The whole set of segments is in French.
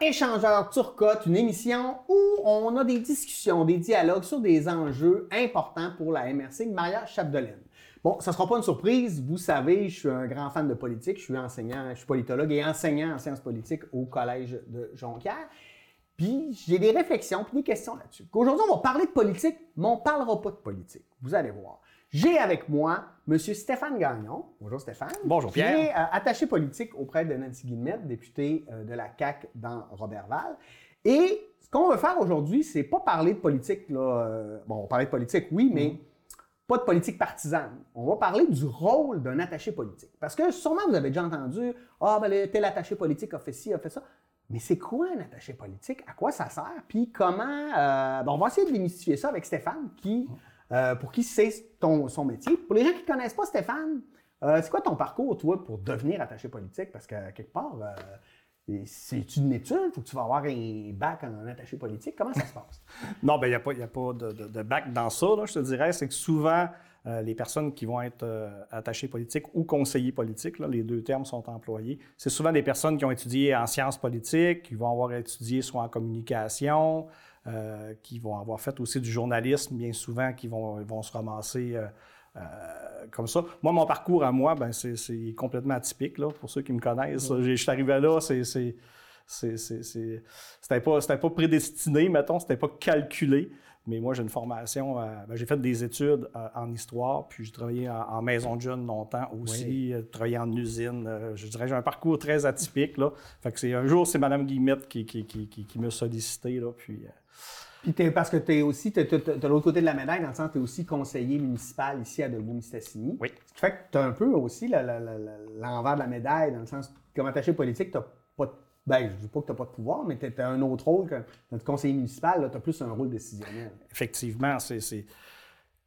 Échangeur Turcotte, une émission où on a des discussions, des dialogues sur des enjeux importants pour la MRC Maria Chapdelaine. Bon, ça sera pas une surprise, vous savez, je suis un grand fan de politique, je suis enseignant, je suis politologue et enseignant en sciences politiques au Collège de Jonquière. Puis j'ai des réflexions, puis des questions là-dessus. Aujourd'hui, on va parler de politique, mais on parlera pas de politique. Vous allez voir. J'ai avec moi M. Stéphane Gagnon. Bonjour Stéphane. Bonjour Pierre. Qui est euh, attaché politique auprès de Nancy Guillemette, députée euh, de la CAQ dans Robertval. Et ce qu'on veut faire aujourd'hui, c'est pas parler de politique, là. euh, bon, on parler de politique, oui, mais pas de politique partisane. On va parler du rôle d'un attaché politique. Parce que sûrement vous avez déjà entendu Ah, ben, tel attaché politique a fait ci, a fait ça. Mais c'est quoi un attaché politique? À quoi ça sert? Puis comment. euh, ben, on va essayer de démystifier ça avec Stéphane, qui, euh, pour qui c'est son métier. Pour les gens qui ne connaissent pas Stéphane, euh, c'est quoi ton parcours, toi, pour devenir attaché politique? Parce que quelque part, euh, c'est une étude, faut que tu vas avoir un bac en attaché politique. Comment ça se passe? Non, ben il n'y a pas, y a pas de, bac dans ça, je te dirais. C'est que souvent, les personnes qui vont être euh, attachées politiques ou conseillers politiques, les deux termes sont employés, c'est souvent des personnes qui ont étudié en sciences politiques, qui vont avoir étudié soit en communication, euh, qui vont avoir fait aussi du journalisme, bien souvent, qui vont, vont se ramasser euh, euh, comme ça. Moi, mon parcours à moi, ben, c'est complètement atypique, là, pour ceux qui me connaissent. Je suis arrivé là, c'est... c'est- c'est- c'est- c'est- C'était pas, c'était pas prédestiné, mettons, c'était pas calculé. Mais moi, j'ai une formation, euh, ben, j'ai fait des études euh, en histoire, puis j'ai travaillé en, en maison de jeunes longtemps aussi, euh, travaillé en usine. je dirais, j'ai un parcours très atypique, là. Fait que c'est, un jour, c'est Mme Guillemette qui, qui, qui, qui, qui m'a sollicité, là, puis... Puis t'es- parce que tu es aussi, tu l'autre côté de la médaille, dans le sens que tu es aussi conseiller municipal ici à Debout-Mistassini. Oui. Ce qui fait que tu as un peu aussi l'envers de la médaille, dans le sens que comme attaché politique, tu pas de. Ben, je ne dis pas que tu n'as pas de pouvoir, mais tu as un autre rôle que notre conseiller municipal, tu as plus un rôle décisionnel. effectivement, c'est,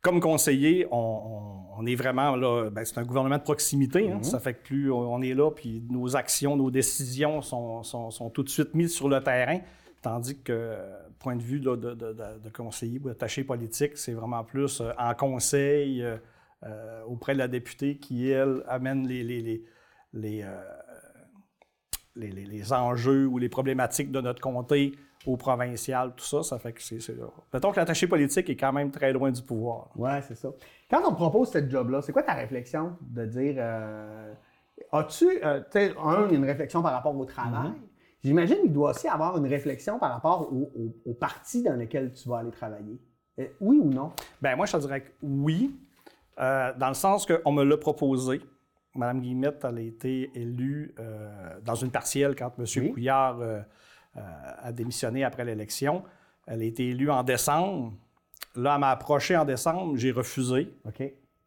comme conseiller, on, on- est vraiment là. ben, c'est un gouvernement de proximité. hein. Ça fait que plus on est là, puis nos actions, nos décisions sont, sont- sont tout de suite mises sur le terrain. Tandis que, point de vue là, de, de- de- de conseiller ou d'attaché politique, c'est vraiment plus euh, en conseil euh, euh, auprès de la députée qui, elle, amène les, les, les, les, les, les- les enjeux ou les problématiques de notre comté au provincial, tout ça, ça fait que c'est... Mettons que l'attaché politique est quand même très loin du pouvoir. Ouais, c'est ça. Quand on te propose cette job-là, c'est quoi ta réflexion de dire. euh, As-tu, euh, un, une réflexion par rapport au travail? J'imagine qu'il doit aussi avoir une réflexion par rapport au, au- au parti dans lequel tu vas aller travailler. Euh, oui ou non? Ben moi, je te dirais que oui, euh, dans le sens qu'on me l'a proposé. Mme Guillemette, elle a été élue euh, dans une partielle quand M. Oui. Couillard a démissionné après l'élection. Elle a été élue en décembre. Là, elle m'a approché en décembre, j'ai refusé. OK.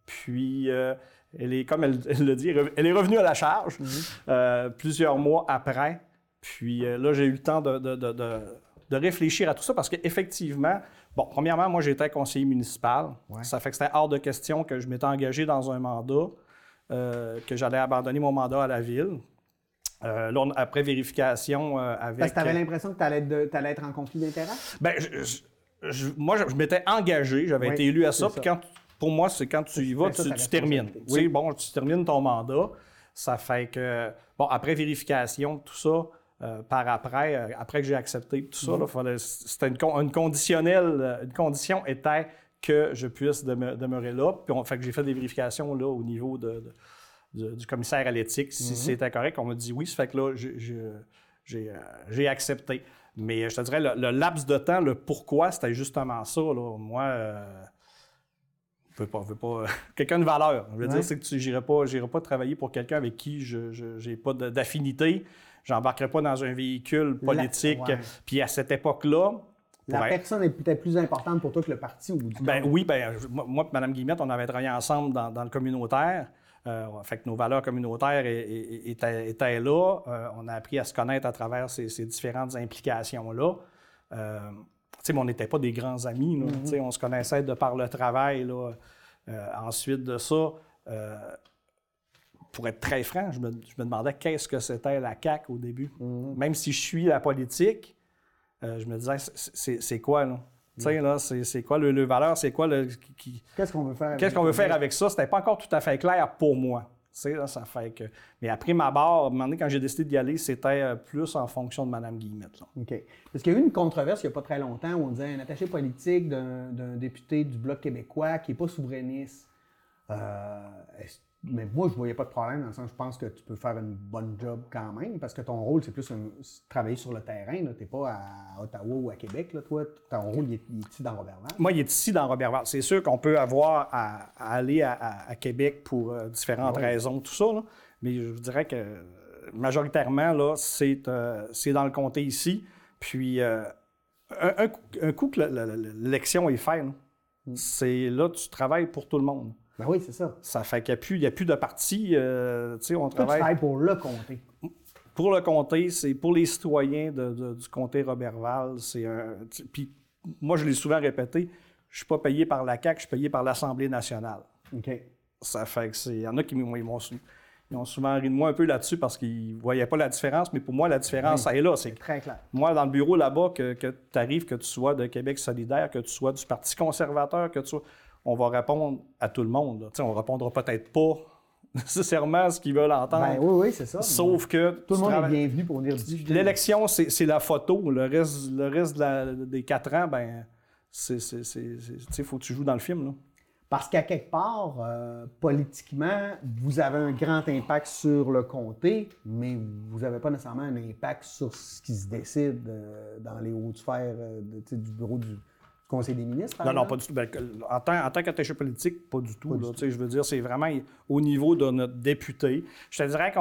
Puis, elle est, comme elle, elle le dit, elle est revenue à la charge euh, plusieurs mois après. Puis euh, là, j'ai eu le temps de, de- de- de- de réfléchir à tout ça parce qu'effectivement, bon, premièrement, moi, j'étais conseiller municipal. Ouais. Ça fait que c'était hors de question que je m'étais engagé dans un mandat, euh, que j'allais abandonner mon mandat à la ville. Euh, là, on- après vérification euh, avec... Parce que tu avais l'impression que tu allais, être en conflit d'intérêts? Je- je- je- moi, je, m'étais engagé, j'avais Oui, été élu à ça. Puis quand, pour moi, c'est quand tu y vas, tu, termines. responsabilité. Tu sais, bon, tu termines ton mandat. Ça fait que, bon, après vérification, tout ça, euh, par après, euh, après que j'ai accepté tout ça, Mhm. c'était une, con- une conditionnelle, euh, une condition était que je puisse deme- demeurer là. Puis on fait que j'ai fait des vérifications là au niveau de, de- du, du commissaire à l'éthique, si Mhm. c'était correct. On m'a dit oui, ça fait que là, j'ai- accepté. Mais je te dirais, le, le laps de temps, le pourquoi, c'était justement ça. Là. Moi, euh, je veux pas, je veux pas quelqu'un de valeur. Je veux Ouais. dire, c'est que tu n'irai pas, pas travailler pour quelqu'un avec qui je n'ai pas d'affinité. J'embarquerai pas dans un véhicule politique. ouais. Puis à cette époque-là, La personne est peut-être plus importante pour toi que le parti bout du ben oui, ben, moi, et Mme Guillemette, on avait travaillé ensemble dans, dans le communautaire. Euh, fait que nos valeurs communautaires étaient, étaient là. Euh, on a appris à se connaître à travers ces, ces différentes implications-là. Euh, tu sais, mais on n'était pas des grands amis. là. Sais, On se connaissait de par le travail. Là. Euh, ensuite de ça, pour être très franc, je me, je me demandais qu'est-ce que c'était la CAQ au début. Même si je suis la politique, euh, je me disais, c'est- quoi, là? Tu sais, là, c'est quoi le, le valeur, c'est quoi le... Qu'est-ce qu'on veut faire Qu'est-ce qu'on veut faire avec ça? C'était pas encore tout à fait clair pour moi. Là, ça fait que... Mais après ma barre, à un moment donné, quand j'ai décidé d'y aller, c'était euh, plus en fonction de Mme Guillemette. Là. OK. Parce qu'il y a eu une controverse il n'y a pas très longtemps où on disait un attaché politique d'un député du Bloc québécois qui n'est pas souverainiste. Euh, mais moi, je voyais pas de problème dans le sens je pense que tu peux faire une bonne job quand même parce que ton rôle, c'est plus un- travailler sur le terrain. Tu n'es pas à Ottawa ou à Québec. Là, toi, ton rôle, il est, il est ici dans Robertval. Moi, il est ici dans Robertval. C'est sûr qu'on peut avoir à, à aller à, à- à Québec pour euh, différentes raisons, tout ça. là. Mais je vous dirais que majoritairement, là, c'est, euh, c'est dans le comté ici. Puis, euh, un, un coup, un coup que l'élection est faite, là, c'est là tu travailles pour tout le monde. Ben oui, c'est ça. Ça fait qu'il n'y a, plus- a de parti. euh, tu sais, on Toi, tu travaille travailles pour le comté. pour le comté, c'est pour les citoyens de- de- du comté Robertval. C'est un. Puis moi, je l'ai souvent répété, je suis pas payé par la CAQ, je suis payé par l'Assemblée nationale. OK. Ça fait que c'est. Il y en a qui m'ont- ils m'ont sou- ils ont souvent ri de moi un peu là-dessus parce qu'ils ne voyaient pas la différence, mais pour moi, la différence, elle est là. C'est que Très clair. moi, dans le bureau là-bas, que, tu arrives, que tu sois de Québec solidaire, que tu sois du Parti conservateur, que tu sois. On va répondre à tout le monde. On ne répondra peut-être pas nécessairement à ce qu'ils veulent entendre. Ben oui, oui, c'est ça. Sauf que. Tout le monde travailles- est bienvenu pour venir discuter. L'élection, c'est la photo. Le reste, le reste de la- des quatre ans, ben, c'est. sais, faut que tu joues dans le film, là. Parce qu'à quelque part, euh, politiquement, vous avez un grand impact sur le comté, mais vous n'avez pas nécessairement un impact sur ce qui se décide euh, dans les hautes sphères euh, de- du bureau du Conseil des ministres. par Non, non, pas du tout. Ben, en tant, en tant qu'attaché politique, pas du tout. Pas du Je veux dire, c'est vraiment au niveau de notre député. Je te dirais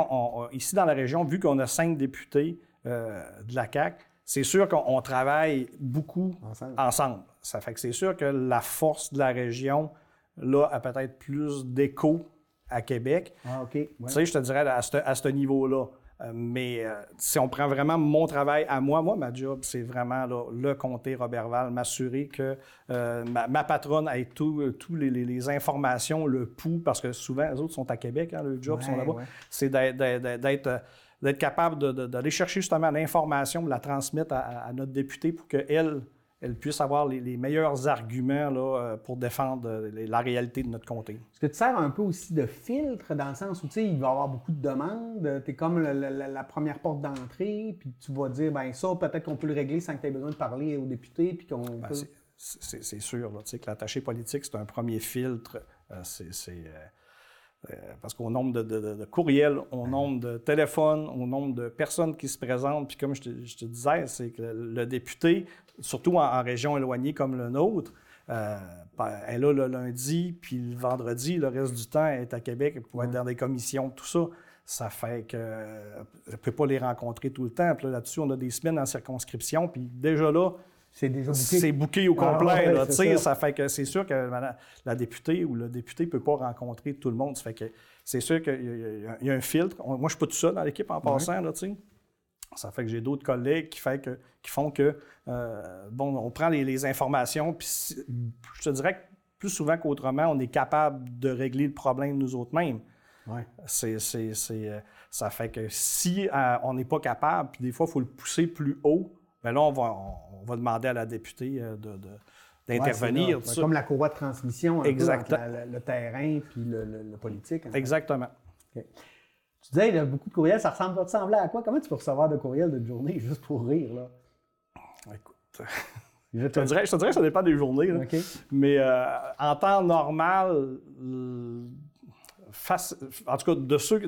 qu'ici, dans la région, vu qu'on a cinq députés euh, de la CAQ, c'est sûr qu'on on travaille beaucoup Ensemble. ensemble. Ça fait que c'est sûr que la force de la région, là, a peut-être plus d'écho à Québec. Ah, OK. ouais. Tu sais, je te dirais à ce, à ce niveau-là. Euh, mais euh, si on prend vraiment mon travail à moi, moi, ma job, c'est vraiment là, le comté Robertval, m'assurer que euh, ma, ma patronne ait toutes les, les- les informations, le pouls, parce que souvent, les autres sont à Québec, hein, le job sont là-bas. ouais. C'est d'être- capable d'aller chercher justement l'information, de la transmettre à, notre député pour qu'elle elle puisse avoir les, les meilleurs arguments là, euh, pour défendre euh, la réalité de notre comté. Est-ce que tu sers un peu aussi de filtre dans le sens où tu sais, il va y avoir beaucoup de demandes, tu es comme le- le- la, première porte d'entrée, puis tu vas dire, ben ça, peut-être qu'on peut le régler sans que tu aies besoin de parler aux députés, puis qu'on Ben, peut- c'est- sûr là, tu sais, que l'attaché politique, c'est un premier filtre. Euh, c'est parce qu'au nombre de, de- de- de courriels, au nombre de téléphones, au nombre de personnes qui se présentent, puis comme je te, je te disais, c'est que le député, surtout en, en région éloignée comme le nôtre, euh, ben, elle est là le lundi, puis le vendredi, le reste du temps, est à Québec pour être dans des commissions, tout ça. Ça fait que euh, je ne peux pas les rencontrer tout le temps. Puis là, là-dessus, on a des semaines en circonscription, puis déjà là, c'est déjà bouqué. c'est au Ah, complet. ouais, là, ça. ça. fait que c'est sûr que la députée ou le député ne peut pas rencontrer tout le monde. Ça fait que c'est sûr qu'il y, a- y un filtre. On- moi, je ne suis pas tout seul dans l'équipe en passant. Là, tu sais. ça fait que j'ai d'autres collègues qui, fait que, qui font que, euh, bon, on prend les, les informations, puis je te dirais que plus souvent qu'autrement, on est capable de régler le problème nous autres mêmes. Ouais. C'est, c'est- c'est, euh, ça fait que si euh, on n'est pas capable, puis des fois, il faut le pousser plus haut, bien là, on va, on, va demander à la députée euh, de, d'intervenir. Ouais, ça. Comme la courroie de transmission un peu Exact. entre la- la- le terrain puis le, le- le politique. en fait. Exactement. Tu disais, il y a beaucoup de courriels, ça ressemble, va ressembler à quoi? Comment tu peux recevoir de courriels d'une journée juste pour rire? Là? Écoute, Je te dirais, je te dirais que ça dépend des journées. là. Mais euh, en temps normal, euh, face, en tout cas, de ceux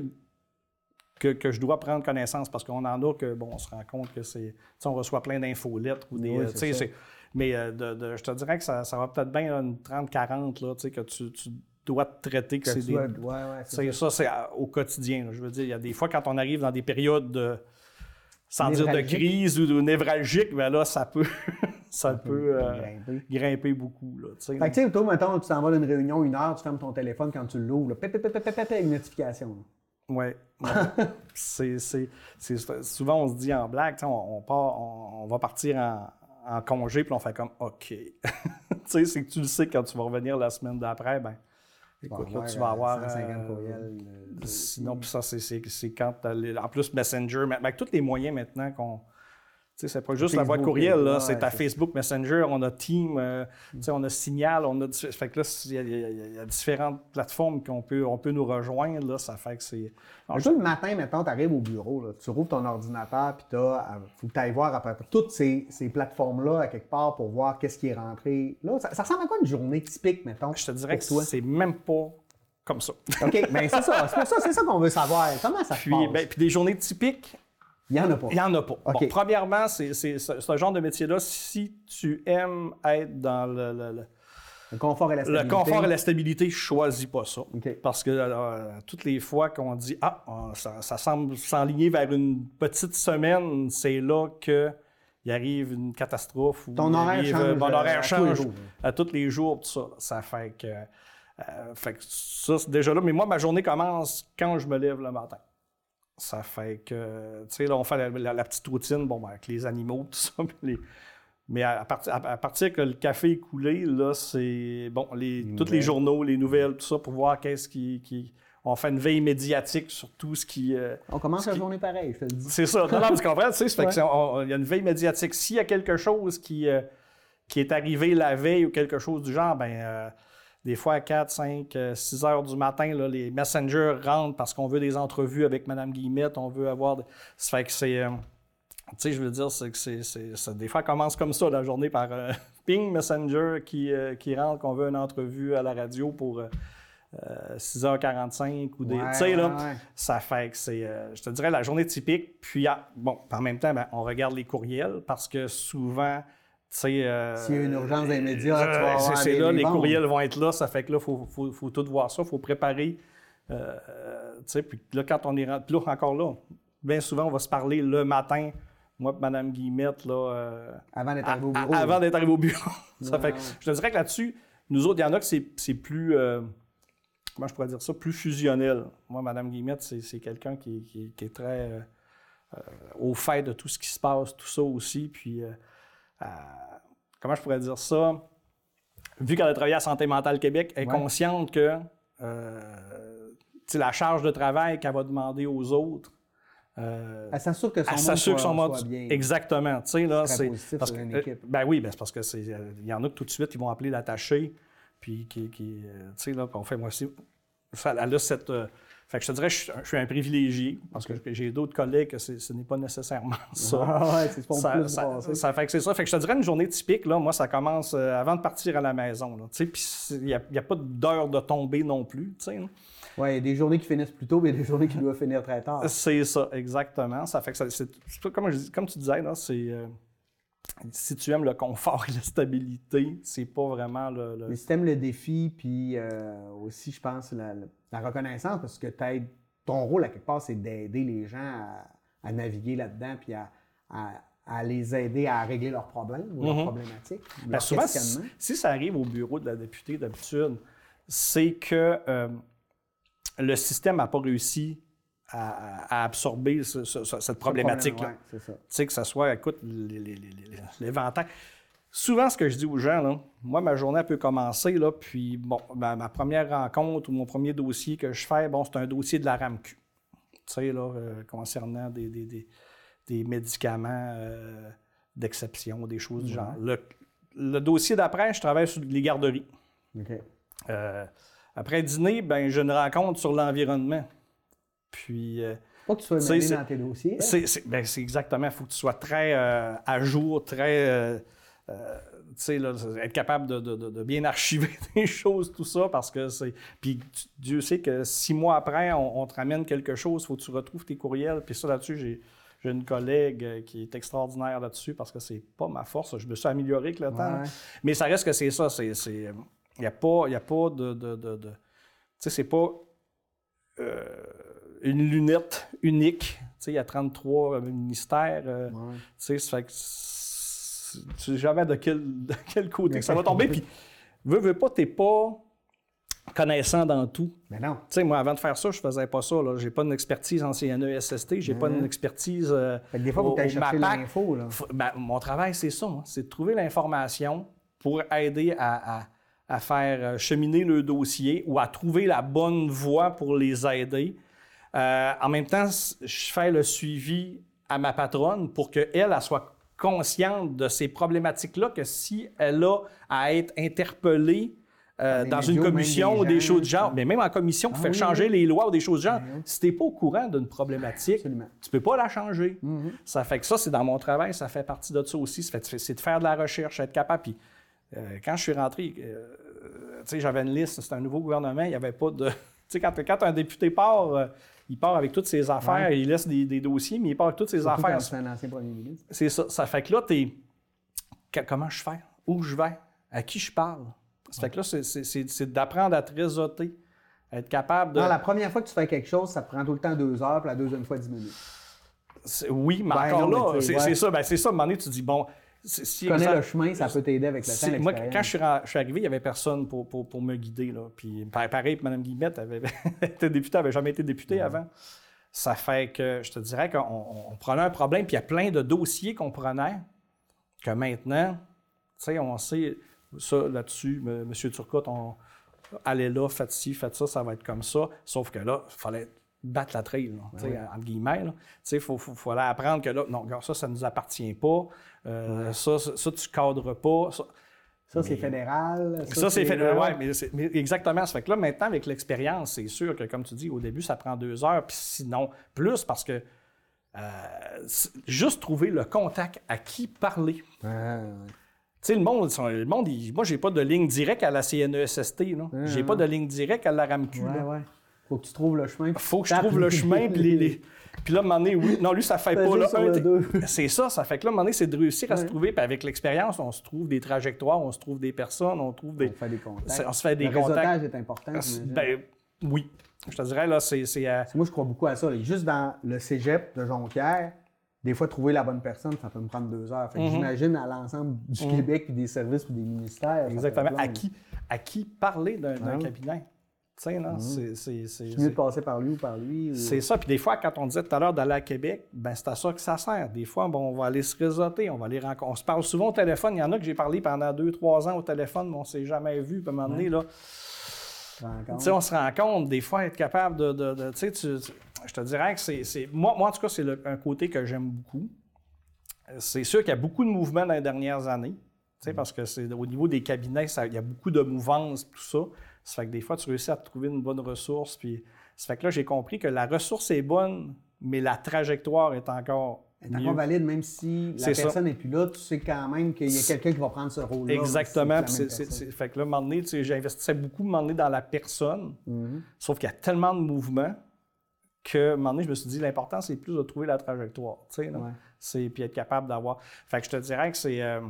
que, je dois prendre connaissance, parce qu'on en a que, bon, on se rend compte que c'est. tu sais, on reçoit plein d'infolettres ou des. Oui, euh, c'est mais euh, de- de- je te dirais que ça, ça va peut-être bien là, une 30-40, là, tu sais, que tu, tu dois te traiter que, Que c'est des. ouais, ouais, c'est ça, c'est au quotidien. là. Je veux dire, il y a des fois, quand on arrive dans des périodes de. Sans dire de crise ou de névralgique, ben là, ça peut, ça peut euh, grimper. grimper beaucoup. Là, tu sais. Fait que, tu sais, toi, mettons, tu t'en vas d'une réunion une heure, tu fermes ton téléphone quand tu l'ouvres, une notification. là. Ouais. ouais. c'est, souvent, on se dit en blague, tu sais, on, on part, on, on va partir en, en congé, puis on fait comme OK. tu sais, c'est que tu le sais quand tu vas revenir la semaine d'après, ben écoute, là, tu vas euh, avoir. 150 euh, courriels. euh, sinon, puis ça, c'est, quand En plus, Messenger, mais avec tous les moyens maintenant qu'on. Sais, c'est pas juste la boîte Facebook, courriel, là, c'est ta c'est- Facebook Messenger, on a Team, euh, sais, on a Signal, on a. Fait que là, il y, a- y y différentes plateformes qu'on peut, on peut nous rejoindre, là, ça fait que c'est. Le matin, mettons, tu arrives au bureau, là, tu rouvres ton ordinateur, puis il faut que tu ailles voir après toutes ces, ces plateformes-là à quelque part pour voir qu'est-ce qui est rentré. Là, ça, ça ressemble à quoi une journée typique, mettons? Je te dirais pour que toi? c'est même pas comme ça. OK, bien c'est ça. C'est pour ça, c'est ça qu'on veut savoir. Comment ça se Puis, passe? ben, puis des journées typiques, il n'y en a pas. il n'y en a pas. Bon, premièrement, c'est ce genre de métier-là, si tu aimes être dans le- le- le, Le confort et la Le stabilité. confort et la stabilité, choisis pas ça. Parce que euh, toutes les fois qu'on dit Ah, ça, ça semble s'enligner vers une petite semaine, c'est là que il arrive une catastrophe. Ou Ton il horaire arrive, change, euh, Mon euh, horaire à tous change jours. à tous les jours, tout ça. Ça fait que. euh, fait que ça, c'est déjà là. Mais moi, ma journée commence quand je me lève le matin. Ça fait que, tu sais, là, on fait la, la- la petite routine, bon, ben, avec les animaux, tout ça. les- mais à, à partir, à, à partir que le café est coulé, là, c'est, bon, les, tous les journaux, les nouvelles, tout ça, pour voir qu'est-ce qui, qui- On fait une veille médiatique sur tout ce qui... euh, On commence Ce la qui- journée pareil, je te le dis. c'est ça. Non, non, tu comprends, tu sais, il y a une veille médiatique. S'il y a quelque chose qui, euh, qui est arrivé la veille ou quelque chose du genre, ben euh, des fois à 4, 5, 6 heures du matin, là, les messengers rentrent parce qu'on veut des entrevues avec Mme Guillemette, on veut avoir... de- Ça fait que c'est... euh, tu sais, je veux dire, c'est que c'est, des fois, ça commence comme ça, la journée, par euh, ping messenger qui, euh, qui rentre, qu'on veut une entrevue à la radio pour euh, euh, 6h45 ou des... Ouais, tu sais, là, ouais, ouais. ça fait que c'est, je te dirais, la journée typique. Puis, ah, bon, en même temps, ben, on regarde les courriels parce que souvent. Euh, S'il y a une urgence tu vas euh, avoir c'est, là, les courriels vont être là. Ça fait que là, il faut, faut, faut tout voir ça. Il faut préparer. euh, tu sais, puis là, quand on est rentré... Puis là, encore là, bien souvent, on va se parler le matin. Moi et Mme Guillemette, là... euh, Avant d'être arrivé au à- bureau. avant d'être arrivé au bureau. ça fait que je te dirais que là-dessus, nous autres, il y en a que c'est, plus. comment je pourrais dire ça? Plus fusionnel. Moi, Mme Guillemette, c'est, quelqu'un qui, qui- qui est très euh, au fait de tout ce qui se passe, tout ça aussi. Puis, euh, comment je pourrais dire ça? Vu qu'elle a travaillé à Santé mentale Québec, elle est Ouais. consciente que euh, la charge de travail qu'elle va demander aux autres. euh, Elle s'assure que son elle monde s'assure que soit, son mode. soit bien. Exactement. Tu sais, là, c'est. Parce que, une euh, équipe. ben oui, ben c'est parce que c'est. euh, Il y en a que tout de suite, ils vont appeler l'attaché. Puis qui. qui, euh, tu sais, là, qu'on fait moi aussi. Elle a cette. Fait que je te dirais, je, suis un- je suis un privilégié. Parce que j'ai d'autres collègues que ce n'est pas nécessairement ça. Ah ouais, c'est pas Ça, plus ça- ça fait que c'est ça. Fait que je te dirais une journée typique, là, moi, ça commence euh, avant de partir à la maison. là, tu sais, Puis il n'y a, pas d'heure de tomber non plus. tu sais, là. Ouais, il y a des journées qui finissent plus tôt, mais des journées qui doivent finir très tard. C'est ça, exactement. Ça fait que c'est, comme, je comme tu disais, là, c'est, euh, si tu aimes le confort et la stabilité, c'est pas vraiment le. le- Mais si t'aimes le défi, puis euh, aussi, je pense, la, reconnaissance, parce que t'aides- ton rôle, à quelque part, c'est d'aider les gens à, à naviguer là-dedans, puis à, à- à les aider à régler leurs problèmes ou leurs Mhm. problématiques, Ben, leurs souvent, si ça arrive au bureau de la députée, d'habitude, c'est que euh, le système n'a pas réussi à, à absorber ce- ce- ce- cette problématique-là. Ouais, c'est ça. Tu sais, que ça soit, écoute, l'éventail. Souvent, ce que je dis aux gens, là, moi, ma journée elle peut commencer, là, puis bon, ma, ma première rencontre ou mon premier dossier que je fais, bon, c'est un dossier de la RAMQ. Tu sais, là, euh, concernant des, des- des- des médicaments euh, d'exception, des choses du genre. Le, le dossier d'après, je travaille sur les garderies. Euh, après dîner, ben, j'ai une rencontre sur l'environnement. Puis. euh, Pas que tu sois mêlé dans tes dossiers. c'est, c'est- ben, c'est exactement. Il faut que tu sois très euh, à jour, très. euh, euh, tu sais, là, être capable de, de- de- de bien archiver des choses, tout ça, parce que c'est. Puis tu- Dieu sait que six mois après, on, on te ramène quelque chose, il faut que tu retrouves tes courriels. Puis ça, là-dessus, j'ai. Une collègue euh, qui est extraordinaire là-dessus parce que c'est pas ma force. Je me suis amélioré avec le temps. Mais ça reste que c'est ça. Il n'y a pas, y a pas de. de, de- de- tu sais, c'est pas euh, une lunette unique. Tu sais, il y a 33 ministères. euh, Ouais. tu sais, ça fait que c'est- tu sais jamais de quel, de quel côté que ça va tomber. Puis, veux, veux pas, t'es pas connaissant dans tout. Mais non. Tu sais, moi, avant de faire ça, je faisais pas ça. Je n'ai pas une expertise en CNESST, j'ai pas une expertise. euh, Fait que des fois, chercher MAPAC. l'info. Ben, mon travail, c'est ça. hein. C'est de trouver l'information pour aider à, à- à faire euh, cheminer le dossier ou à trouver la bonne voie pour les aider. Euh, en même temps, je fais le suivi à ma patronne pour qu'elle elle soit consciente de ces problématiques-là que si elle a à être interpellée euh, Dans une commission ou des choses de genre, mais même en commission pour Ah faire oui, changer les lois ou des choses de genre, Ben oui. si tu n'es pas au courant d'une problématique, Absolument. tu peux pas la changer. Mhm. Ça fait que ça, c'est dans mon travail, ça fait partie de ça aussi. C'est de faire de la recherche, être capable. Puis euh, quand je suis rentré, tu sais, j'avais une liste, c'était un nouveau gouvernement, il n'y avait pas de. Tu sais, quand, quand un député part, euh, il part avec toutes ses affaires, il laisse des, des dossiers, mais il part avec toutes ses Surtout affaires. c'est un ancien premier ministre. C'est ça. Ça fait que là, t'es. Comment je fais? Où je vais? À qui je parle? Ça fait que là, c'est- d'apprendre à te réseauter, être capable de. Non, la première fois que tu fais quelque chose, ça te prend tout le temps deux heures, puis la deuxième fois dix minutes. Oui, mais Ben encore non, là, c'est c'est ouais. ça. Ben, c'est ça, à un moment donné, tu dis, bon. Si Tu connais exemple- le chemin, ça peut t'aider avec le temps, C'est- Moi, quand je suis, ren- je suis arrivé, il n'y avait personne pour, pour, pour me guider. Là. Puis, pa- pareil, Mme Guillemette avait été députée, n'avait jamais été députée avant. Ça fait que je te dirais qu'on on- on prenait un problème, puis il y a plein de dossiers qu'on prenait, que maintenant, tu sais, on sait ça là-dessus, M. Turcotte, on allez là, faites ci, faites ça, ça va être comme ça. Sauf que là, il fallait battre la trail, là, entre guillemets. il faut, faut, faut aller apprendre que là, non, regarde, ça, ça ne nous appartient pas. Euh, ça, ça, ça, tu cadres pas. Ça, Ça, c'est fédéral. ça, c'est là. ouais, mais, exactement. Ça fait que là, maintenant, avec l'expérience, c'est sûr que, comme tu dis, au début, ça prend deux heures, puis sinon, plus parce que euh, juste trouver le contact à qui parler. Ouais. Tu sais, le monde, le monde il- moi, j'ai pas de ligne directe à la CNESST. là. J'ai pas de ligne directe à la RAMQ. Là. Faut que tu trouves le chemin. Faut que je trouve le chemin, puis les, les- Puis là, à un moment donné, oui. Non, lui, ça fait pas. Là, le c'est ça, ça fait que là, à un moment donné, c'est de réussir à se trouver. Puis avec l'expérience, on se trouve des trajectoires, on se trouve des personnes, on trouve des. On fait des contacts. On se fait des le contacts. réseautage est important. j'imagine. Ben, oui. Je te dirais, là, c'est. euh, Moi, je crois beaucoup à ça. là. Juste dans le cégep de Jonquière, des fois, trouver la bonne personne, ça peut me prendre deux heures. Fait que Mhm. j'imagine à l'ensemble du Québec, puis des services, puis des ministères. exactement. À qui, à qui parler d'un, d'un Ouais. cabinet? Tu sais, là, c'est. c'est, mieux de passer par lui ou par lui. ou- c'est ça. Puis des fois, quand on disait tout à l'heure d'aller à Québec, ben c'est à ça que ça sert. Des fois, bon, on va aller se réseauter, on va aller rencontrer. On se parle souvent au téléphone. Il y en a que j'ai parlé pendant deux, trois ans au téléphone, mais on ne s'est jamais vu. Puis à un moment donné, là. Tu sais, on se rend compte, des fois, être capable de. de- de- tu sais, je te dirais que c'est. Moi, moi, en tout cas, c'est un côté que j'aime beaucoup. C'est sûr qu'il y a beaucoup de mouvements dans les dernières années. tu sais, Parce que c'est au niveau des cabinets, il y a beaucoup de mouvances, tout ça. Ça fait que des fois, tu réussis à trouver une bonne ressource. Puis, ça fait que là, j'ai compris que la ressource est bonne, mais la trajectoire est encore. Elle est encore valide, même si la personne n'est plus là, tu sais quand même qu'il y a quelqu'un qui va prendre ce rôle-là. Exactement. si c'est- fait que là, à un moment donné, tu sais, j'investissais beaucoup un moment donné, dans la personne. Mhm. Sauf qu'il y a tellement de mouvements que, à un moment donné, je me suis dit, l'important, c'est plus de trouver la trajectoire. tu sais. Ouais. C'est, puis être capable d'avoir. Fait que je te dirais que c'est. euh,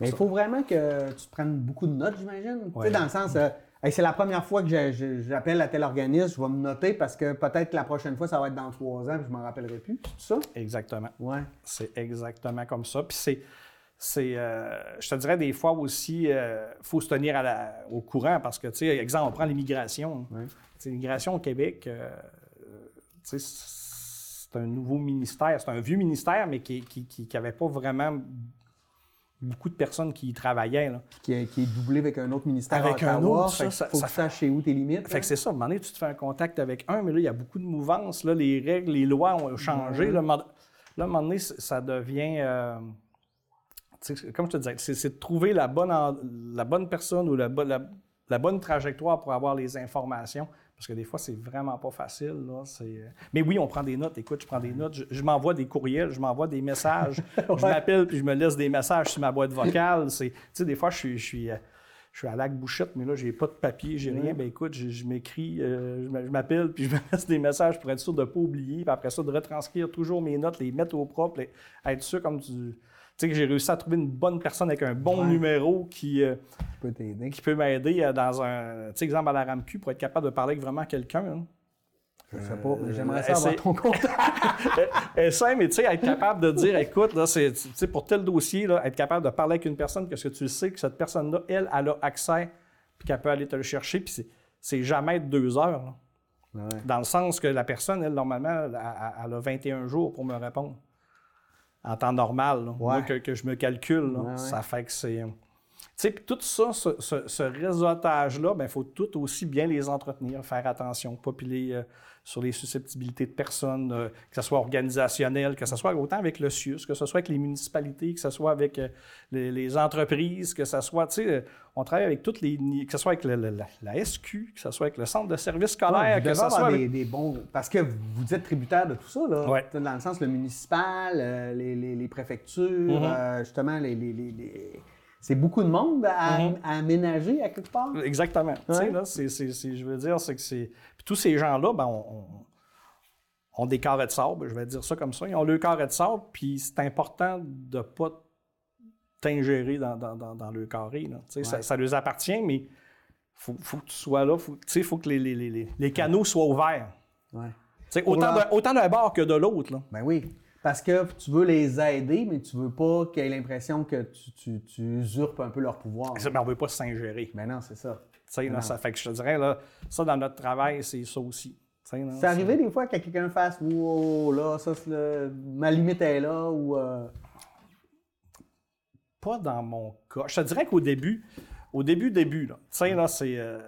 Mais il faut vraiment que tu prennes beaucoup de notes, j'imagine. Tu sais, dans le sens, euh, Hey, c'est la première fois que j'appelle à tel organisme, je vais me noter parce que peut-être la prochaine fois, ça va être dans trois ans, puis je m'en rappellerai plus. C'est ça? exactement. Ouais. C'est exactement comme ça. Puis c'est. c'est euh, je te dirais des fois aussi, il faut se tenir à la- au courant parce que, tu sais, exemple, on prend l'immigration. Ouais. L'immigration au Québec, euh, tu sais, c'est un nouveau ministère, c'est un vieux ministère, mais qui n'avait qui, qui avait pas vraiment beaucoup de personnes qui y travaillaient. Là. Qui, est, qui est doublé avec un autre ministère Avec à un autre, ça, Fait ça- faut ça que saches chez où tes limites. Fait là. que c'est ça, à un moment donné, tu te fais un contact avec un, mais là, il y a beaucoup de mouvances. Là, les règles, les lois ont changé. Là, là, à un moment donné, ça devient. euh, comme je te disais, c'est, de trouver la bonne, la bonne personne ou la, la- la bonne trajectoire pour avoir les informations. Parce que des fois, c'est vraiment pas facile. Là. Euh, Mais oui, on prend des notes. Écoute, je prends des notes. Je, je m'envoie des courriels, je m'envoie des messages. Je m'appelle puis je me laisse des messages sur ma boîte vocale. Tu sais, des fois, je suis. Je suis euh, je suis à Lac Bouchette, mais là, j'ai pas de papier, j'ai rien. Ben écoute, je, je m'écris, euh, je m'a- je m'appelle, puis je me laisse des messages pour être sûr de ne pas oublier. Puis après ça, de retranscrire toujours mes notes, les mettre au propre, les- être sûr comme tu. Tu sais, que j'ai réussi à trouver une bonne personne avec un bon Ouais. numéro qui, euh, t'aider. qui peut m'aider euh, dans un. Tu sais, exemple à la RAMQ pour être capable de parler avec vraiment quelqu'un. hein. Je sais pas, mais j'aimerais ça essaie- avoir ton contact. Essaye, mais tu sais, être capable de dire, écoute, là, c'est, pour tel dossier, là, être capable de parler avec une personne parce que tu sais que cette personne-là, elle, elle a accès, puis qu'elle peut aller te le chercher, puis c'est, jamais de deux heures. là. Ouais. Dans le sens que la personne, elle, normalement, elle a 21 jours pour me répondre. En temps normal, là. Moi, que, que je me calcule, là. Ouais, ouais. ça fait que c'est. Sais, puis tout ça, ce, ce- ce réseautage-là, il faut tout aussi bien les entretenir, faire attention, pas piler euh, sur les susceptibilités de personnes, euh, que ce soit organisationnel, que ce soit autant avec le CIUS, que ce soit avec les municipalités, que ce soit avec euh, les, les entreprises, que ce soit, tu sais, on travaille avec toutes les, que ce soit avec le- le- la, la SQ, que ce soit avec le centre de services scolaires, vous que ce soit avec... des, des bons. Parce que vous êtes tributaire de tout ça, là. Ouais. Dans le sens, le municipal, les, les- les préfectures, Mhm. euh, justement, les. C'est beaucoup de monde à, Mhm. à aménager à quelque part? Exactement. Je veux dire, c'est que c'est. Puis tous ces gens-là, ben, on, on- ont des carrés de sable, je vais dire ça comme ça. Ils ont le carré de sable, puis c'est important de ne pas t'ingérer dans, dans, dans, dans le carré. là. Ça, ça leur appartient, mais il faut, faut que tu sois là. Il faut que les, les, les- les- les canaux soient ouverts. Autant, d'un, bord que de l'autre. Ben oui. Parce que tu veux les aider, mais tu veux pas qu'ils aient l'impression que tu, tu- tu usurpes un peu leur pouvoir. Ça, ben, on ne veut pas s'ingérer. Ben non, c'est ça. Là, ça fait que je te dirais, là, ça, dans notre travail, c'est ça aussi. C'est arrivé des fois que quelqu'un fasse Wow, là, ça, le- ma limite est là, ou. euh, Pas dans mon cas. Je te dirais qu'au début, au début, début, là, tu sais, là, c'est. euh,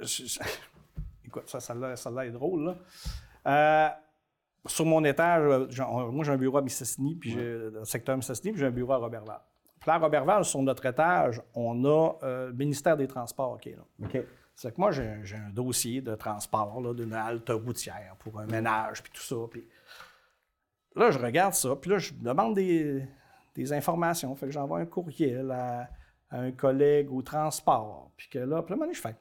Écoute, ça, ça là est drôle, là. Euh, sur mon étage, euh, moi, j'ai un bureau à Mississini, puis j'ai, dans le secteur Mississini, puis j'ai un bureau à Robertval. Puis là, à Robertval, sur notre étage, on a euh, le ministère des Transports qui est là. OK. C'est que moi, j'ai, un dossier de transport, là, d'une halte routière pour un ménage, puis tout ça. Puis là, je regarde ça, puis là, je demande des, des informations. Fait que j'envoie un courriel à, à un collègue au transport. Puis que là, puis là, je fais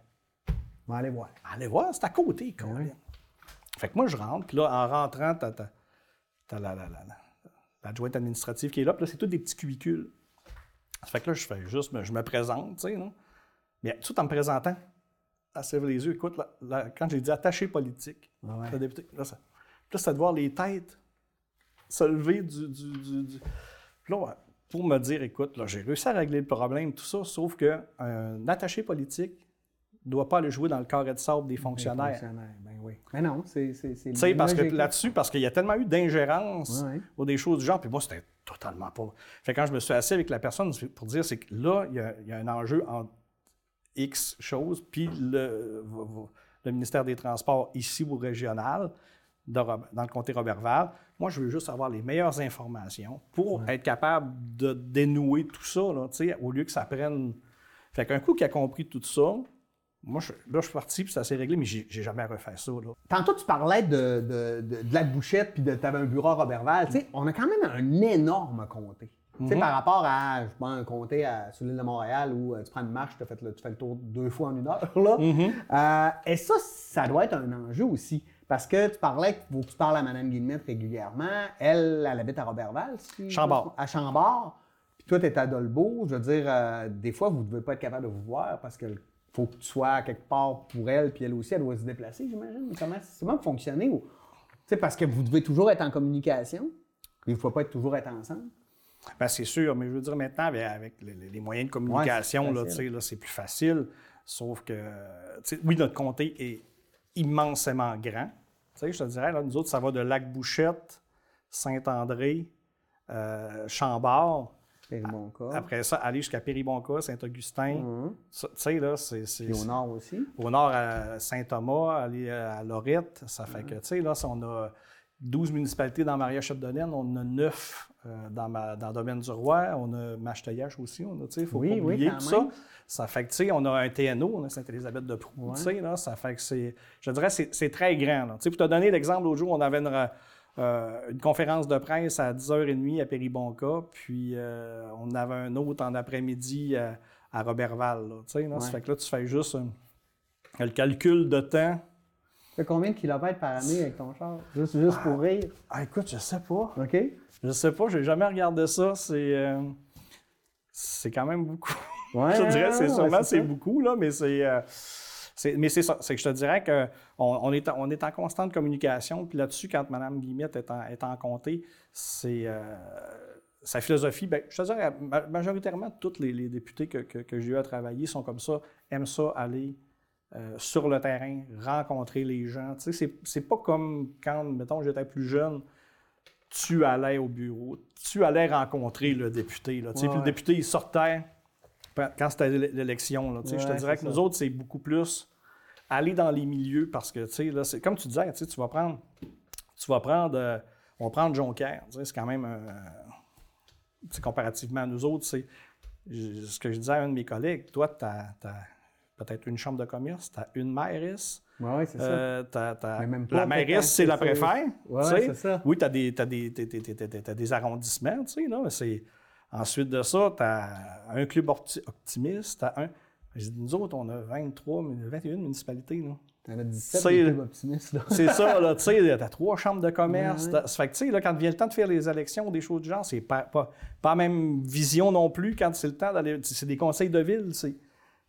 aller voir. Allez voir, c'est à côté, Colin. Fait que moi, je rentre, puis là, en rentrant, t'as, t'as- t'as la, la, la, la- l'adjointe administrative qui est là, puis là, c'est tous des petits cubicules. Ça fait que là, je fais juste, je me présente, tu sais, non? Mais tout en me présentant, elle se les yeux. Écoute, là, là, quand j'ai dit attaché politique, ouais. là, ça, là, de voir les têtes se lever du. du, du- du- Puis là, pour me dire, écoute, là, j'ai réussi à régler le problème, tout ça, sauf qu'un attaché politique ne doit pas aller jouer dans le carré de sable des fonctionnaires. fonctionnaires, Ben oui. Mais non, c'est. Tu sais, parce que là-dessus, parce qu'il y a tellement eu d'ingérence Ouais, ouais. ou des choses du genre, puis moi, c'était totalement pas. Fait que quand je me suis assis avec la personne pour dire, c'est que là, il y a, il y a un enjeu en X choses, puis le, le ministère des Transports ici ou régional, dans le comté Robertval, moi, je veux juste avoir les meilleures informations pour être capable de dénouer tout ça, là, tu sais, au lieu que ça prenne. Fait qu'un coup qu'il a compris tout ça, moi, je, là, je suis parti, puis ça s'est réglé, mais j'ai jamais refait ça. Là. Tantôt, tu parlais de, de, de, de la bouchette puis de tu avais un bureau à Robertval. Sais, on a quand même un énorme comté. Mhm. par rapport à, je un comté à, sur l'île de Montréal où euh, tu prends une marche, tu fais le, tu fais le tour deux fois en une heure. Là. Mhm. Euh, et ça, ça doit être un enjeu aussi. Parce que tu parlais que tu parles à Mme Guillemette régulièrement. Elle, elle habite à Robertval. Si Chambord. À Chambord. Puis toi, tu es à Dolbeau. Je veux dire, euh, des fois, vous ne devez pas être capable de vous voir parce qu'il faut que tu sois à quelque part pour elle, puis elle aussi, elle doit se déplacer, j'imagine. Comment, comment vous fonctionnez? ou- parce que vous devez toujours être en communication. Il ne faut pas être toujours être ensemble? Ben, c'est sûr, mais je veux dire, maintenant, avec, avec les, les moyens de communication, Ouais, c'est là, là, plus facile. Sauf que, oui, notre comté est immensément grand. Je te dirais, là, nous autres, ça va de Lac-Bouchette, Saint-André, euh, Chambord. Cas. Après ça, aller jusqu'à Péribonca, Saint-Augustin. Ça, Tu sais, là, c'est... au nord aussi. au nord à Saint-Thomas, aller à Lorette. Ça fait que, tu sais, là, si on a 12 municipalités dans Maria-Chapdelaine, on a 9 euh, dans, ma, dans le domaine du roi. On a Machteuillache aussi, on a, tu sais, faut Oui, pas oublier tout même. ça. Ça fait que, tu sais, on a un TNO, on a Sainte-Élisabeth de Proux, Ouais. tu sais, là, ça fait que c'est, je dirais, c'est, c'est très grand, là. Tu sais, pour te donner l'exemple, l'autre jour, on avait une, euh, une conférence de presse à 10h30 à Péribonca, puis euh, on avait un autre en après-midi à, à Robertval, là, tu sais, là. Ça Ouais. fait que là, tu fais juste euh, le calcul de temps. Tu fais combien de kilomètres par année avec ton char? Juste, juste pour rire. Ah, écoute, je sais pas. OK? Je sais pas, j'ai jamais regardé ça. C'est euh, c'est quand même beaucoup. Ouais, je dirais, c'est ouais, sûrement c'est beaucoup là, mais c'est- mais c'est ça. C'est que je te dirais que on, est en, on est en constante communication. Puis là-dessus, quand Mme Guillemette est en, est en comté, c'est euh, sa philosophie. Ben, je te dirais, ma- majoritairement, tous les, les députés que, que- que j'ai eu à travailler sont comme ça, aiment ça aller euh, sur le terrain, rencontrer les gens. Tu sais, c'est, pas comme quand, mettons, j'étais plus jeune, tu allais au bureau, tu allais rencontrer le député. Là, tu sais, Ouais, puis le député, il sortait, quand c'était l'élection. je te dirais que nous autres, c'est beaucoup plus aller dans les milieux parce que, là, c'est comme tu disais, tu vas prendre, tu vas prendre, euh, on va prendre Jonquière, c'est quand même, euh, comparativement à nous autres, c'est ce que je disais à un de mes collègues, toi, tu as, peut-être une chambre de commerce, tu as une mairesse. Oui, c'est ça. Euh, la mairesse, c'est la préfère. Oui, c'est ça. Oui, tu as, des arrondissements, tu sais, là, c'est... Ensuite de ça, tu as un club optimiste, tu as un... Nous autres, on a 23, 21 municipalités. Tu en as 17 clubs optimistes. c'est ça, là, tu sais, tu as trois chambres de commerce. Ça fait que, tu sais, là, quand vient le temps de faire les élections ou des choses du genre, c'est pas, pas, pas la même vision non plus quand c'est le temps d'aller... C'est des conseils de ville, c'est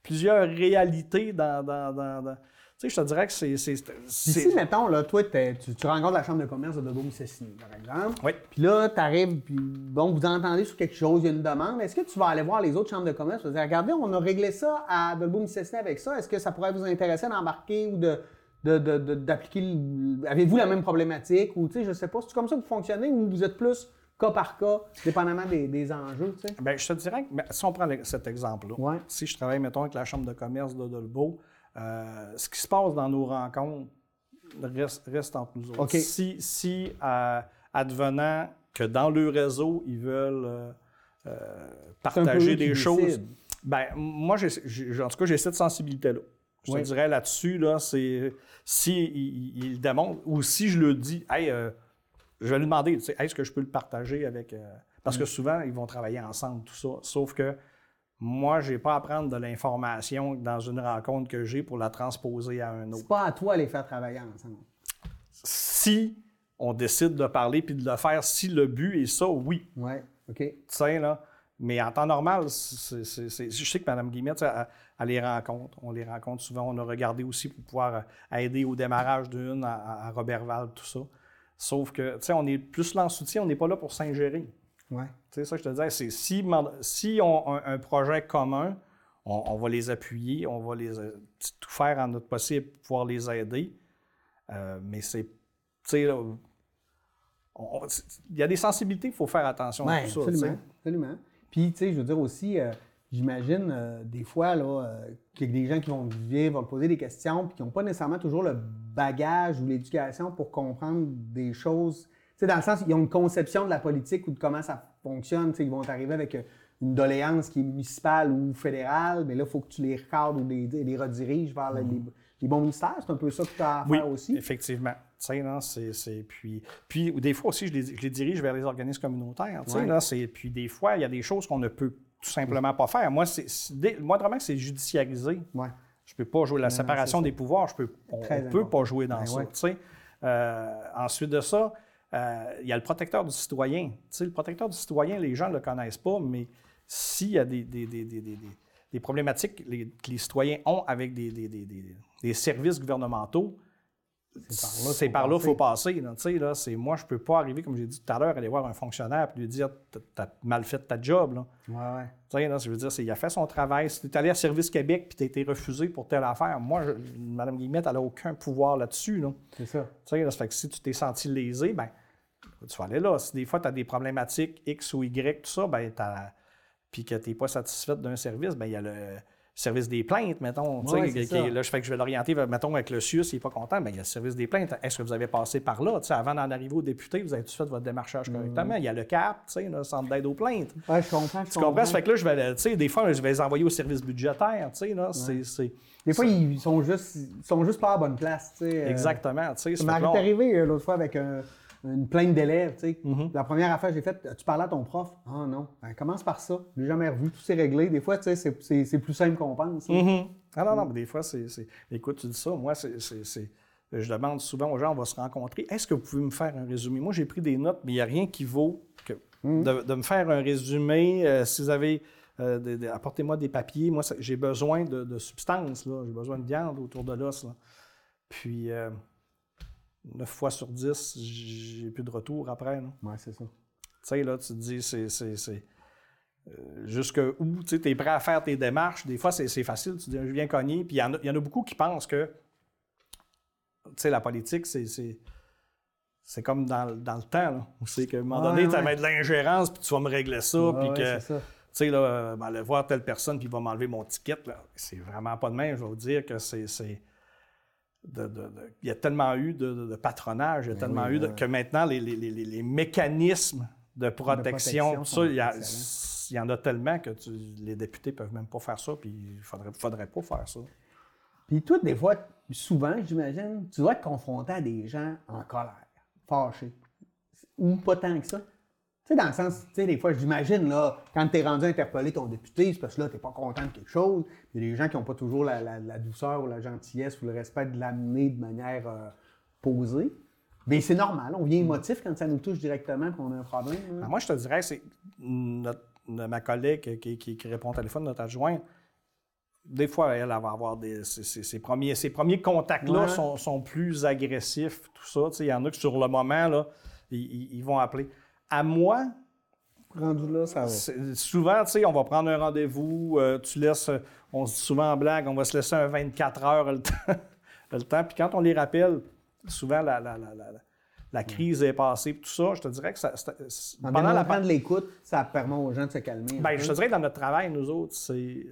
plusieurs réalités dans, dans, sais, je te dirais que c'est. Ici, mettons, là, toi, tu, tu, rencontres la chambre de commerce de dogo mississini par exemple. Oui. Puis là, tu arrives, puis bon, vous entendez sur quelque chose, il y a une demande. Est-ce que tu vas aller voir les autres chambres de commerce? Et dire, regardez, on a réglé ça à dolbeau mississini avec ça. Est-ce que ça pourrait vous intéresser d'embarquer ou de d'appliquer. Avez-vous la même problématique? Ou, tu sais, je sais pas, c'est comme ça que vous fonctionnez ou vous êtes plus cas par cas, dépendamment des, enjeux, tu sais? Bien, je te dirais que si on prend cet exemple-là, si je travaille, mettons, avec la Chambre de commerce de Dolbeau, euh, ce qui se passe dans nos rencontres reste, entre nous autres. Si, si euh, advenant que dans le réseau, ils veulent euh, partager des choses, ben, moi, en tout cas, j'ai cette sensibilité-là. Je te dirais là-dessus, là, c'est si il, démontre ou si je le dis, hey, je vais lui demander, est-ce que je peux le partager avec. parce que mm. souvent, ils vont travailler ensemble, tout ça. Sauf que moi, je n'ai pas à prendre de l'information dans une rencontre que j'ai pour la transposer à un autre. C'est pas à toi de les faire travailler ensemble. Si on décide de parler puis de le faire, si le but est ça, oui. Oui, OK. Tu sais, là. Mais en temps normal, je sais que Mme Guillemette, elle, les rencontre. On les rencontre souvent. On a regardé aussi pour pouvoir euh, aider au démarrage d'une à, à Robertval, tout ça. Sauf que, tu sais, on est plus là en soutien, on n'est pas là pour s'ingérer. Ouais. C'est ça que je te disais, c'est si, si on a un, projet commun, on, va les appuyer, on va les euh, tout faire en notre possible pour pouvoir les aider. Euh, mais c'est. Tu sais, il y a des sensibilités, il faut faire attention à tout ça. Absolument. absolument. Puis, tu sais, je veux dire aussi, euh, j'imagine des fois là, qu'il y a des gens qui vont venir, vont poser des questions, puis qui n'ont pas nécessairement toujours le bagage ou l'éducation pour comprendre des choses sais, dans le sens, ils ont une conception de la politique ou de comment ça fonctionne. ils vont arriver avec euh, une doléance qui est municipale ou fédérale, mais là, il faut que tu les recadres ou les, les rediriges vers mhm. les, bons ministères. C'est un peu ça que tu as à faire aussi. effectivement. Non, c'est, puis, puis des fois aussi, je les, dirige vers les organismes communautaires. Puis des fois, il y a des choses qu'on ne peut tout simplement pas faire. Moi, c'est, moi vraiment, c'est judiciarisé. Ouais. Je peux pas jouer la séparation des pouvoirs. Je peux, on ne peut pas jouer dans ben ça. Euh, ensuite de ça, il y a le protecteur du citoyen. le protecteur du citoyen, les gens ne le connaissent pas, mais s'il y a des, des, problématiques que les citoyens ont avec des, services gouvernementaux, c'est par là qu'il faut passer. là, c'est, moi, je ne peux pas arriver, comme j'ai dit tout à l'heure, aller voir un fonctionnaire et lui dire Tu as mal fait ta job. Là. Ouais, ouais. je veux dire, il a fait son travail. Si tu es allé à Service Québec et tu as été refusé pour telle affaire, moi, Mme Guillemette, elle n'a aucun pouvoir là-dessus. C'est ça. ça fait que si tu t'es senti lésé, ben tu vas aller là. Si des fois, tu as des problématiques X ou Y, tout ça, ben, puis que tu n'es pas satisfait d'un service, ben, il y a le service des plaintes, mettons. là, je fais que je vais l'orienter, mettons, avec le CIUS, il n'est pas content, bien, il y a le service des plaintes. Est-ce que vous avez passé par là? avant d'en arriver au député, vous avez-tu fait votre démarchage correctement? Il y a le CAP, le centre d'aide aux plaintes. Je comprends. tu comprends? Ça fait que là, je vais, tu sais, des fois, je vais les envoyer au service budgétaire, tu sais, là, c'est... Des fois, ils sont juste, ils sont juste pas à la bonne place, tu sais. Euh. Exactement, tu sais. Ça m'est arrivé euh, l'autre fois avec un une plainte d'élèves. tu sais. Mm-hmm. La première affaire que j'ai faite, tu parlais à ton prof? Ah non, ben, commence par ça. Je l'ai jamais revu, tout s'est réglé. Des fois, tu sais, c'est plus simple qu'on pense. Mm-hmm. Ah non, non, mais des fois, c'est. Écoute, tu dis ça, moi, c'est. Je demande souvent aux gens, on va se rencontrer. Est-ce que vous pouvez me faire un résumé? Moi, j'ai pris des notes, mais il n'y a rien qui vaut que mm-hmm. de, me faire un résumé. Euh, si vous avez. Euh, apportez-moi des papiers. Moi, j'ai besoin de, de substance. J'ai besoin de viande autour de l'os. Puis, euh, 9 fois sur 10, j'ai plus de retour après. Oui, c'est ça. Tu sais, là, tu te dis, c'est. Euh, jusque où tu es prêt à faire tes démarches? Des fois, c'est facile. Tu dis, je viens cogner. Puis il y, en a beaucoup qui pensent que tu sais, la politique, c'est. C'est comme dans, dans, le temps, c'est qu'à un moment donné, tu as de l'ingérence, puis tu vas me régler ça, puis que. Tu sais, là, ben, aller voir telle personne, puis il va m'enlever mon ticket. C'est vraiment pas de même. Je vais vous dire que c'est. c'est- de- de- de- il y a tellement eu de, patronage, il y a tellement oui, eu de- ben- que maintenant, les, les- les- les- mécanismes de protection, protection ça, il y, en a tellement que tu- les députés peuvent même pas faire ça, puis il faudrait, faudrait pas faire ça. Puis toi, des fois, souvent, j'imagine, tu dois être confronté à des gens en colère, fâchés. Ou pas tant que ça. Tu sais, dans le sens, tu sais, des fois, j'imagine, là, quand tu es rendu interpeller ton député, c'est parce que là, tu n'es pas content de quelque chose. Il y a des gens qui n'ont pas toujours la, la- la douceur ou la gentillesse ou le respect de l'amener de manière euh, posée. Mais c'est normal, on vient émotif quand ça nous touche directement qu'on a un problème. là. Ben, moi, je te dirais, c'est notre- ma collègue qui, qui- qui répond au téléphone, notre adjointe, des fois, elle, elle va avoir des. Ses, ses- ses premiers, ses premiers contacts-là Ouais. sont, sont plus agressifs, tout ça. Tu sais, Il y en a que sur le moment, là, ils vont appeler. À moi, Rendu là, ça va. c'est- souvent, tu sais, on va prendre un rendez-vous, euh, tu laisses, on se dit souvent en blague, on va se laisser un 24 heures le temps. le temps. Puis quand on les rappelle, souvent la, la- la- la- la crise est passée, puis tout ça, je te dirais que ça, En pendant la démontrant de l'écoute, ça permet aux gens de se calmer. ben, peu. je te dirais que dans notre travail, nous autres, c'est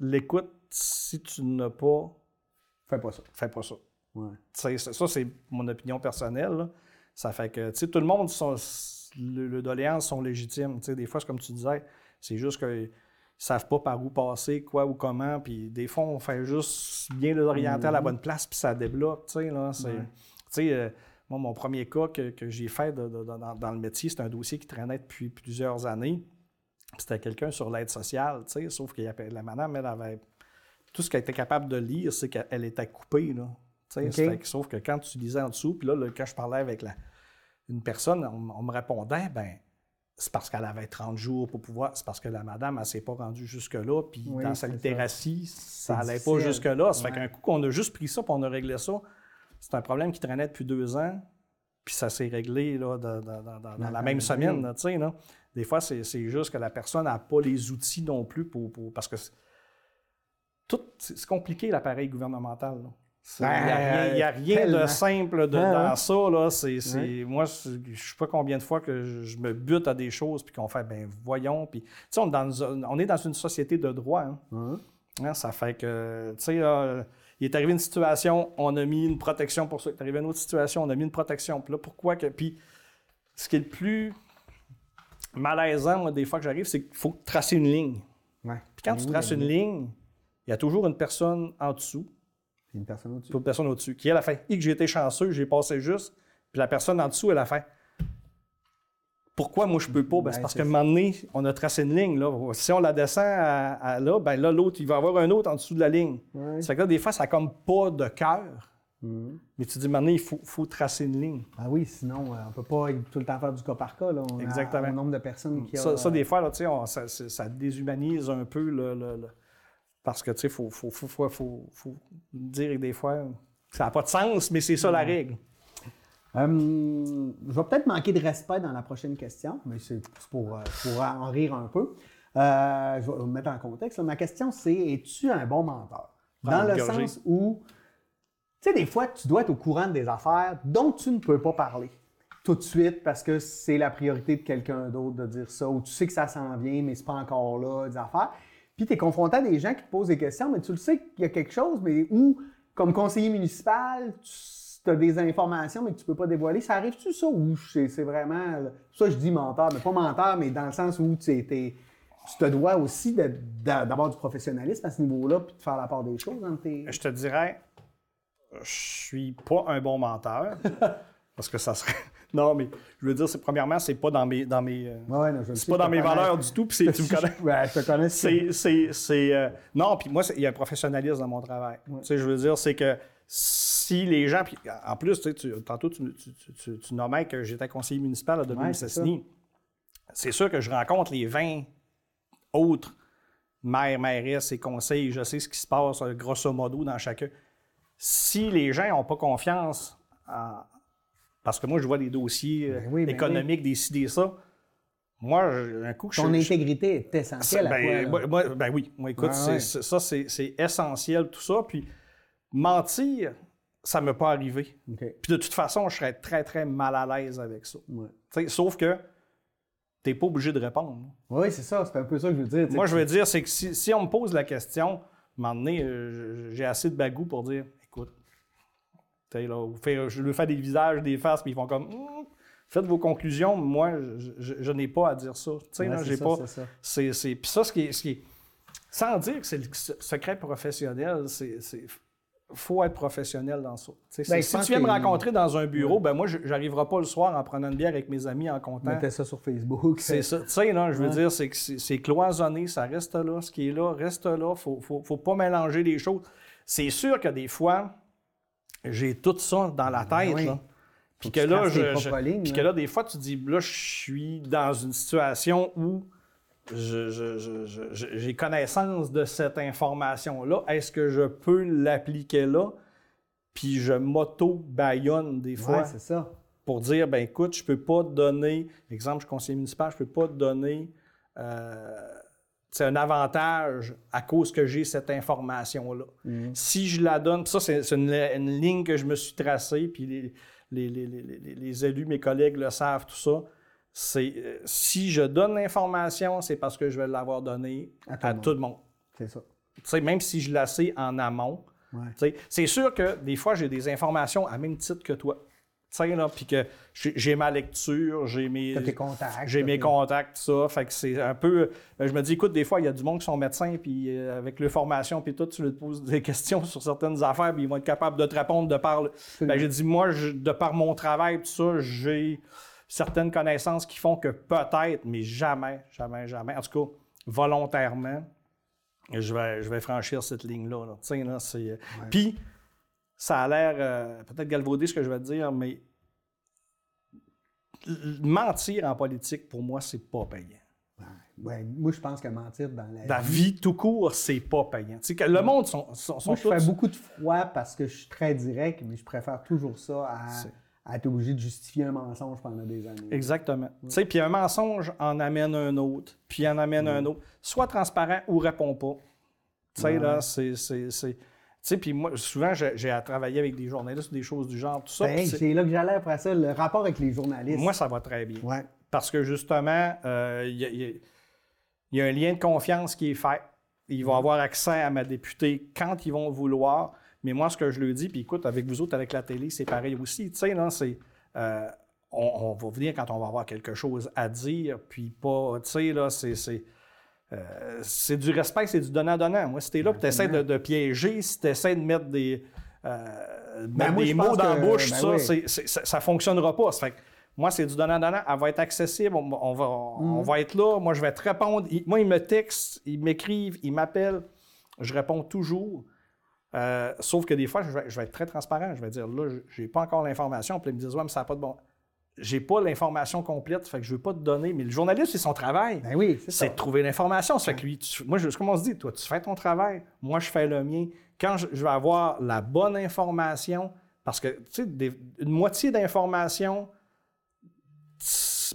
l'écoute, si tu n'as pas, Fais pas ça. fais pas ça. Ouais. Ça, c'est mon opinion personnelle. là. Ça fait que, tu sais, tout le monde, sont, le, le doléances sont légitimes. Des fois, c'est comme tu disais, c'est juste qu'ils ne savent pas par où passer, quoi ou comment. Puis des fois, on fait juste bien l'orienter à la bonne place, puis ça débloque. Tu sais, là, euh, moi, mon premier cas que, que j'ai fait de- de- dans, dans le métier, c'est un dossier qui traînait depuis plusieurs années. C'était quelqu'un sur l'aide sociale, sauf que la madame, elle avait. Tout ce qu'elle était capable de lire, c'est qu'elle était coupée, là. Sauf que quand tu lisais en dessous, puis là, là, quand je parlais avec la, une personne, on, on me répondait, ben c'est parce qu'elle avait 30 jours pour pouvoir, c'est parce que la madame, elle s'est pas rendue jusque-là, puis Oui, dans sa littératie, ça C'est allait pas jusque-là. Ça Ouais. fait qu'un coup qu'on a juste pris ça, puis on a réglé ça, c'est un problème qui traînait depuis deux ans, puis ça s'est réglé là, dans, dans- dans- dans- dans la même semaine. là, là. Des fois, c'est juste que la personne n'a pas les outils non plus pour. pour- parce que c'est compliqué, l'appareil gouvernemental. là. Il n'y a, rien- il y a Ben, rien de simple de- Ouais, dans ouais. ça. Là. Moi, je ne sais pas combien de fois que je, je me bute à des choses puis qu'on fait, ben voyons. Puis, tu sais, on, est dans une- on est dans une société de droit. hein. Hein? Hein, ça fait que, tu sais, il est arrivé une situation, on a mis une protection pour ça. Il est arrivé une autre situation, on a mis une protection. Puis là, pourquoi que. Puis, ce qui est le plus malaisant, moi, des fois que j'arrive, c'est qu'il faut tracer une ligne. Ouais. Puis quand Mais tu traces mais une ligne, il y a toujours une personne en dessous, Il y a une personne au-dessus. puis une personne au-dessus, qui elle a fait, et que j'ai été chanceux, j'ai passé juste, puis la personne en dessous, elle a fait. Pourquoi moi je peux pas? Ben, c'est Ouais, parce qu'à un moment donné, on a tracé une ligne. Là. Si on la descend à, à là, ben là, l'autre, il va y avoir un autre en dessous de la ligne. Ouais. Ça fait que là, des fois, ça n'a comme pas de cœur. Mhm. Mais tu dis, maintenant, il faut, faut tracer une ligne. Ah oui, sinon, euh, on peut pas tout le temps faire du cas par cas. Là. On a Exactement. un nombre de personnes qui Ça, a, ça, des fois, là, on- ça, ça déshumanise un peu le. le- le- Parce que, tu sais, il faut, faut, faut, faut, faut- faut dire que des fois, ça n'a pas de sens, mais c'est ça la règle. Euh, je vais peut-être manquer de respect dans la prochaine question, mais c'est pour, euh, pour en rire un peu. Euh, je vais vous mettre en contexte. Ma question, c'est es-tu un bon menteur? Dans le gorgée. sens où, tu sais, des fois, tu dois être au courant des affaires dont tu ne peux pas parler tout de suite parce que c'est la priorité de quelqu'un d'autre de dire ça, ou tu sais que ça s'en vient, mais c'est pas encore là, des affaires. Puis tu es confronté à des gens qui te posent des questions, mais tu le sais qu'il y a quelque chose, mais où, comme conseiller municipal, tu as des informations, mais que tu peux pas dévoiler. Ça arrive-tu ça ou c'est vraiment. Ça, je dis menteur, mais pas menteur, mais dans le sens où tu, tu te dois aussi d'avoir du professionnalisme à ce niveau-là, puis de faire la part des choses dans tes. Je te dirais, je suis pas un bon menteur. parce que ça serait. Non, mais je veux dire, c'est, premièrement, c'est pas dans mes. Dans mes euh, Ouais, ouais, non, je le c'est pas dans mes connais. valeurs du tout, puis c'est, tu me connais. Ouais, je te connais. C'est, c'est, c'est, euh, non, puis moi, il y a un professionnalisme dans mon travail. Tu sais, je veux dire, c'est que si les gens. Puis en plus, tu sais, tu- tantôt, tu, tu, tu, tu- nommais que j'étais conseiller municipal à Ouais, Dominique c'est Sassini. C'est sûr que je rencontre les 20 autres maires, mairesses et conseils. Je sais ce qui se passe, euh, grosso modo, dans chacun. Si les gens n'ont pas confiance en- Parce que moi, je vois les dossiers euh, Ben oui, ben économiques, des ci, des ça. Moi, un coup que je Ton je- intégrité est essentielle à ben, moi- moi- ben oui, moi, écoute, ouais. c'est- ça, c'est essentiel, tout ça. Puis mentir, ça ne m'est pas arrivé. Puis de toute façon, je serais très, très mal à l'aise avec ça. Ouais. Sauf que tu n'es pas obligé de répondre. Oui, c'est ça. C'est un peu ça que je veux dire. Moi, je veux dire, c'est que si, on me pose la question, à un moment donné, euh, j'ai assez de bagou pour dire je lui fais des visages, des faces, puis ils font comme hum, faites vos conclusions. Moi, je, n'ai pas à dire ça. J'ai pas. C'est ça. Puis ça, ce qui est, sans dire que c'est le secret professionnel, c'est faut être professionnel dans ça. Ben, si tu viens me rencontrer dans un bureau, ben moi, j'arriverai pas le soir en prenant une bière avec mes amis en comptant. Mettez ça sur Facebook. C'est ça. Tu sais, je veux dire, c'est c'est cloisonné, ça reste là. Ce qui est là, reste là. Faut, faut, faut pas mélanger les choses. C'est sûr que des fois, j'ai tout ça dans la ben tête. Puis que, là, je, puis que là, des fois, tu dis, là, je suis dans une situation où j'ai connaissance de cette information-là. Est-ce que je peux l'appliquer là? Puis je m'auto-baillonne des fois. c'est ça. Pour dire, ben écoute, je peux pas te donner, exemple, je suis conseiller municipal, je peux pas te donner euh, un avantage à cause que j'ai cette information-là. Mm. Si je la donne, ça, c'est une, ligne que je me suis tracée, puis les, les, les, les élus, mes collègues le savent, tout ça c'est euh, si je donne l'information, c'est parce que je vais l'avoir donnée à, tout, le monde. C'est ça. même si je la sais en amont. C'est sûr que des fois, j'ai des informations à même titre que toi. Puis que j'ai ma lecture, j'ai mes, contacts, j'ai mes contacts, tout ça. Fait que c'est un peu. Euh, je me dis, écoute, des fois, il y a du monde qui sont médecins, puis euh, avec leur formation, puis tout, tu leur poses des questions sur certaines affaires, puis ils vont être capables de te répondre de par. Ben, j'ai dit, moi, de par mon travail, tout ça, j'ai certaines connaissances qui font que peut-être, mais jamais, jamais, jamais, en tout cas, volontairement, je vais, je vais franchir cette ligne-là. Là. c'est... Euh, puis, ça a l'air euh, peut-être galvaudé ce que je vais te dire, mais mentir en politique, pour moi, c'est pas payant. Ouais, moi, je pense que mentir dans la, la vie, tout court, c'est pas payant. Que le monde sont, sont, moi, je fais beaucoup de froid parce que je suis très direct, mais je préfère toujours ça à à être obligé de justifier un mensonge pendant des années. Exactement. Tu sais, puis un mensonge en amène un autre, puis en amène un autre. Sois transparent ou réponds pas. Tu sais, là, c'est. Tu sais, puis moi, souvent, j'ai à travailler avec des journalistes, des choses du genre, tout ça. Ben, c'est là que j'allais après ça, le rapport avec les journalistes. Moi, ça va très bien. Ouais. Parce que justement, euh, il y, a un lien de confiance qui est fait. Ils vont avoir accès à ma députée quand ils vont vouloir. Mais moi, ce que je lui dis, puis écoute, avec vous autres, avec la télé, c'est pareil aussi. Tu sais, là, c'est. Euh, on, va venir quand on va avoir quelque chose à dire, puis pas. Tu sais, là, c'est. Euh, c'est du respect, c'est du donnant-donnant. Moi, si t'es là, tu essaies de, piéger, si tu essaies de mettre des, euh, ben, des mots dans la bouche, ben ça, ça, fonctionnera pas. fait moi, c'est du donnant-donnant. Elle va être accessible, on, va, on mm. va être là. Moi, je vais te répondre. moi, ils me textent, ils m'écrivent, ils m'appellent. Je réponds toujours. Euh, sauf que des fois, je vais, être très transparent. Je vais dire, là, je n'ai pas encore l'information. Puis ils me disent, ouais, mais ça n'a pas de bon. J'ai pas l'information complète, fait que je veux pas te donner. Mais le journaliste, c'est son travail. Ben oui, c'est de trouver l'information. Ça fait que lui, moi, je, comme on se dit, toi, tu fais ton travail, moi, je fais le mien. Quand je, vais avoir la bonne information, parce que, tu sais, une moitié d'information,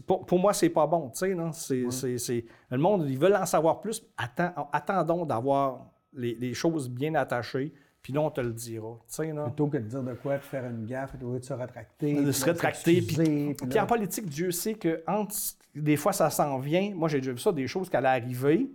pour, pour, moi, c'est pas bon. Tu sais, non? C'est, le monde, ils veulent en savoir plus. attendons d'avoir les, choses bien attachées, puis là, on te le dira. Plutôt que de dire de quoi, de faire une gaffe, de se rétracter. De se rétracter. Puis, en politique, Dieu sait que entre, des fois, ça s'en vient. Moi, j'ai déjà vu ça, des choses qui allaient arriver,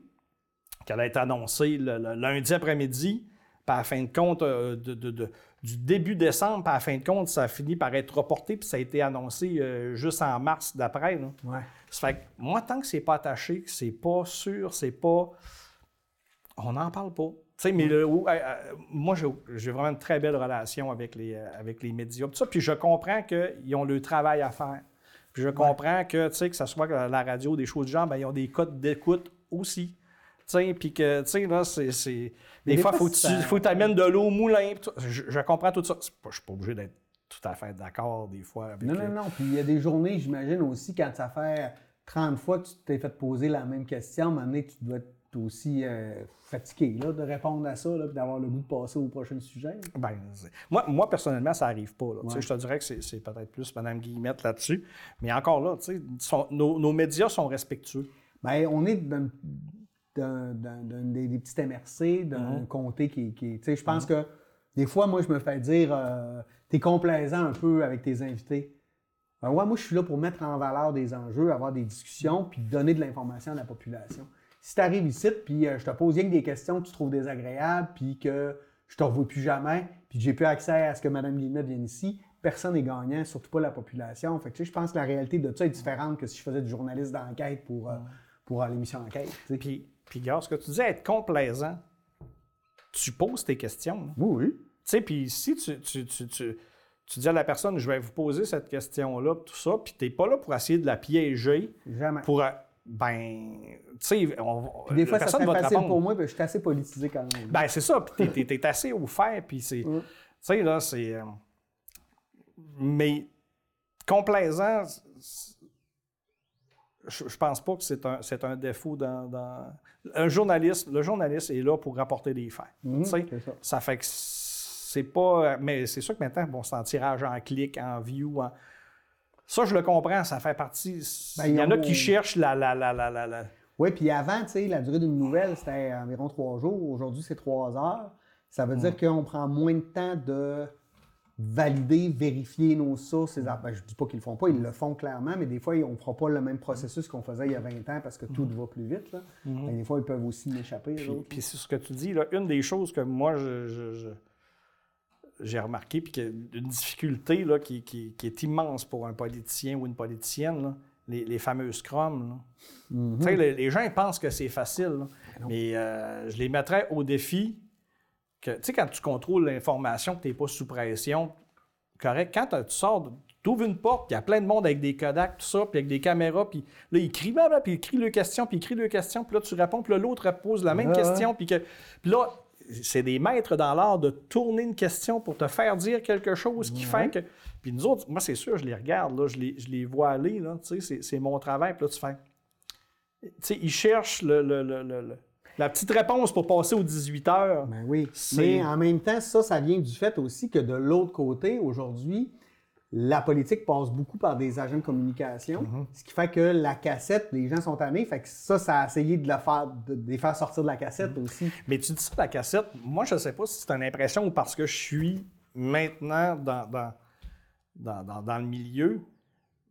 qui allaient être annoncées le, lundi après-midi, puis à la fin de compte, euh, de, du début décembre, puis à la fin de compte, ça a fini par être reporté, puis ça a été annoncé euh, juste en mars d'après. Ouais. Ça fait que moi, tant que c'est pas attaché, que c'est pas sûr, c'est pas on n'en parle pas. Mais moi, j'ai vraiment une très belle relation avec les, euh, avec les médias. ça, puis je comprends qu'ils ont le travail à faire. Puis je comprends que, que ce soit la radio, des choses du genre, ben, ils ont des codes d'écoute aussi. Puis que, tu sais, là, c'est. Des, fois, il faut que tu amènes de l'eau au moulin. Je, comprends tout ça. Je ne suis pas obligé d'être tout à fait d'accord des fois. non, non, non. Puis il y a des journées, j'imagine aussi, quand ça fait 30 fois que tu t'es fait poser la même question, à un moment donné, tu dois aussi euh, fatigué là, de répondre à ça, et d'avoir le goût de passer au prochain sujet? Ben, moi, moi, personnellement, ça n'arrive pas. Je te dirais que c'est peut-être plus Mme Guillemette là-dessus. Mais encore là, nos, nos, médias sont respectueux. Bien, on est d'un des, des, petits MRC, d'un mm-hmm. comté qui, qui je pense mm-hmm. que des fois, moi, je me fais dire, euh, tu es complaisant un peu avec tes invités. Ben ouais, moi, je suis là pour mettre en valeur des enjeux, avoir des discussions, puis donner de l'information à la population. Si tu arrives ici, puis euh, je te pose rien que des questions que tu trouves désagréables, puis que je te revois plus jamais, puis que j'ai plus accès à ce que Mme Guillemette vienne ici, personne n'est gagnant, surtout pas la population. Fait que, tu sais, je pense que la réalité de ça est différente que si je faisais du journaliste d'enquête pour, euh, pour euh, l'émission Enquête. tu sais. Puis, puis gars, ce que tu dis, être complaisant, tu poses tes questions. là. Oui, oui. Tu sais, puis si tu, tu, tu, tu, tu dis à la personne, je vais vous poser cette question-là, tout ça, puis tu n'es pas là pour essayer de la piéger, Jamais. pour. Ben, tu sais, on- Puis des fois, ça personne serait va te facile répondre. pour moi, puis je suis assez politisé quand même. Ben, c'est ça, puis t'es, t'es assez au fer, puis c'est. Mm. Tu sais, là, c'est. euh, mais complaisant, je, je pense pas que c'est un, c'est un défaut dans, dans- Un journaliste, le journaliste est là pour rapporter des faits. Mhm, tu sais. ça. Ça fait que c'est pas. Mais c'est sûr que maintenant, bon, c'est en tirage en clic, en view, en- Ça, je le comprends, ça fait partie. Ben, Il y en a qui cherchent la. la, la, la, la, Oui, puis avant, tu sais, la durée d'une nouvelle, c'était environ trois jours. Aujourd'hui, c'est trois heures. Ça veut dire qu'on prend moins de temps de valider, vérifier nos sources. Ben, je ne dis pas qu'ils le font pas, ils le font clairement, mais des fois, on ne fera pas le même processus qu'on faisait il y a 20 ans parce que tout va plus vite. Là. Ben, des fois, ils peuvent aussi m'échapper. eux Puis, puis c'est ce que tu dis, là, une des choses que moi, je- je- je- j'ai remarqué, puis une difficulté là, qui, qui- qui est immense pour un politicien ou une politicienne, là, les, les fameux. Tu sais, les, les gens ils pensent que c'est facile, là. mais euh, je les mettrais au défi que, tu sais, quand tu contrôles l'information, que tu n'es pas sous pression, correct, quand tu sors, tu ouvres une porte, il y a plein de monde avec des Kodak, tout ça, puis avec des caméras, puis là, ils crient, puis ils crient leurs questions, puis ils crient leurs questions, puis là, tu réponds, puis là, l'autre pose la même question, puis que... Puis là, c'est des maîtres dans l'art de tourner une question pour te faire dire quelque chose qui fait que... Puis nous autres, moi, c'est sûr, je les regarde, là, je, les, je les vois aller, là, tu sais, c'est- c'est mon travail, puis là, tu fais... Tu sais, ils cherchent le, le- le- le- la petite réponse pour passer aux 18 heures. Ben oui. C'est- Mais en même temps, ça, ça vient du fait aussi que de l'autre côté, aujourd'hui, la politique passe beaucoup par des agents de communication, Mm-hmm. ce qui fait que la cassette, les gens sont tannés, fait que ça, ça a essayé de, la faire, de, les faire sortir de la cassette Mm-hmm. aussi. Mais tu dis ça, la cassette, moi, je ne sais pas si c'est une impression ou parce que je suis maintenant dans, dans, dans, dans- dans le milieu,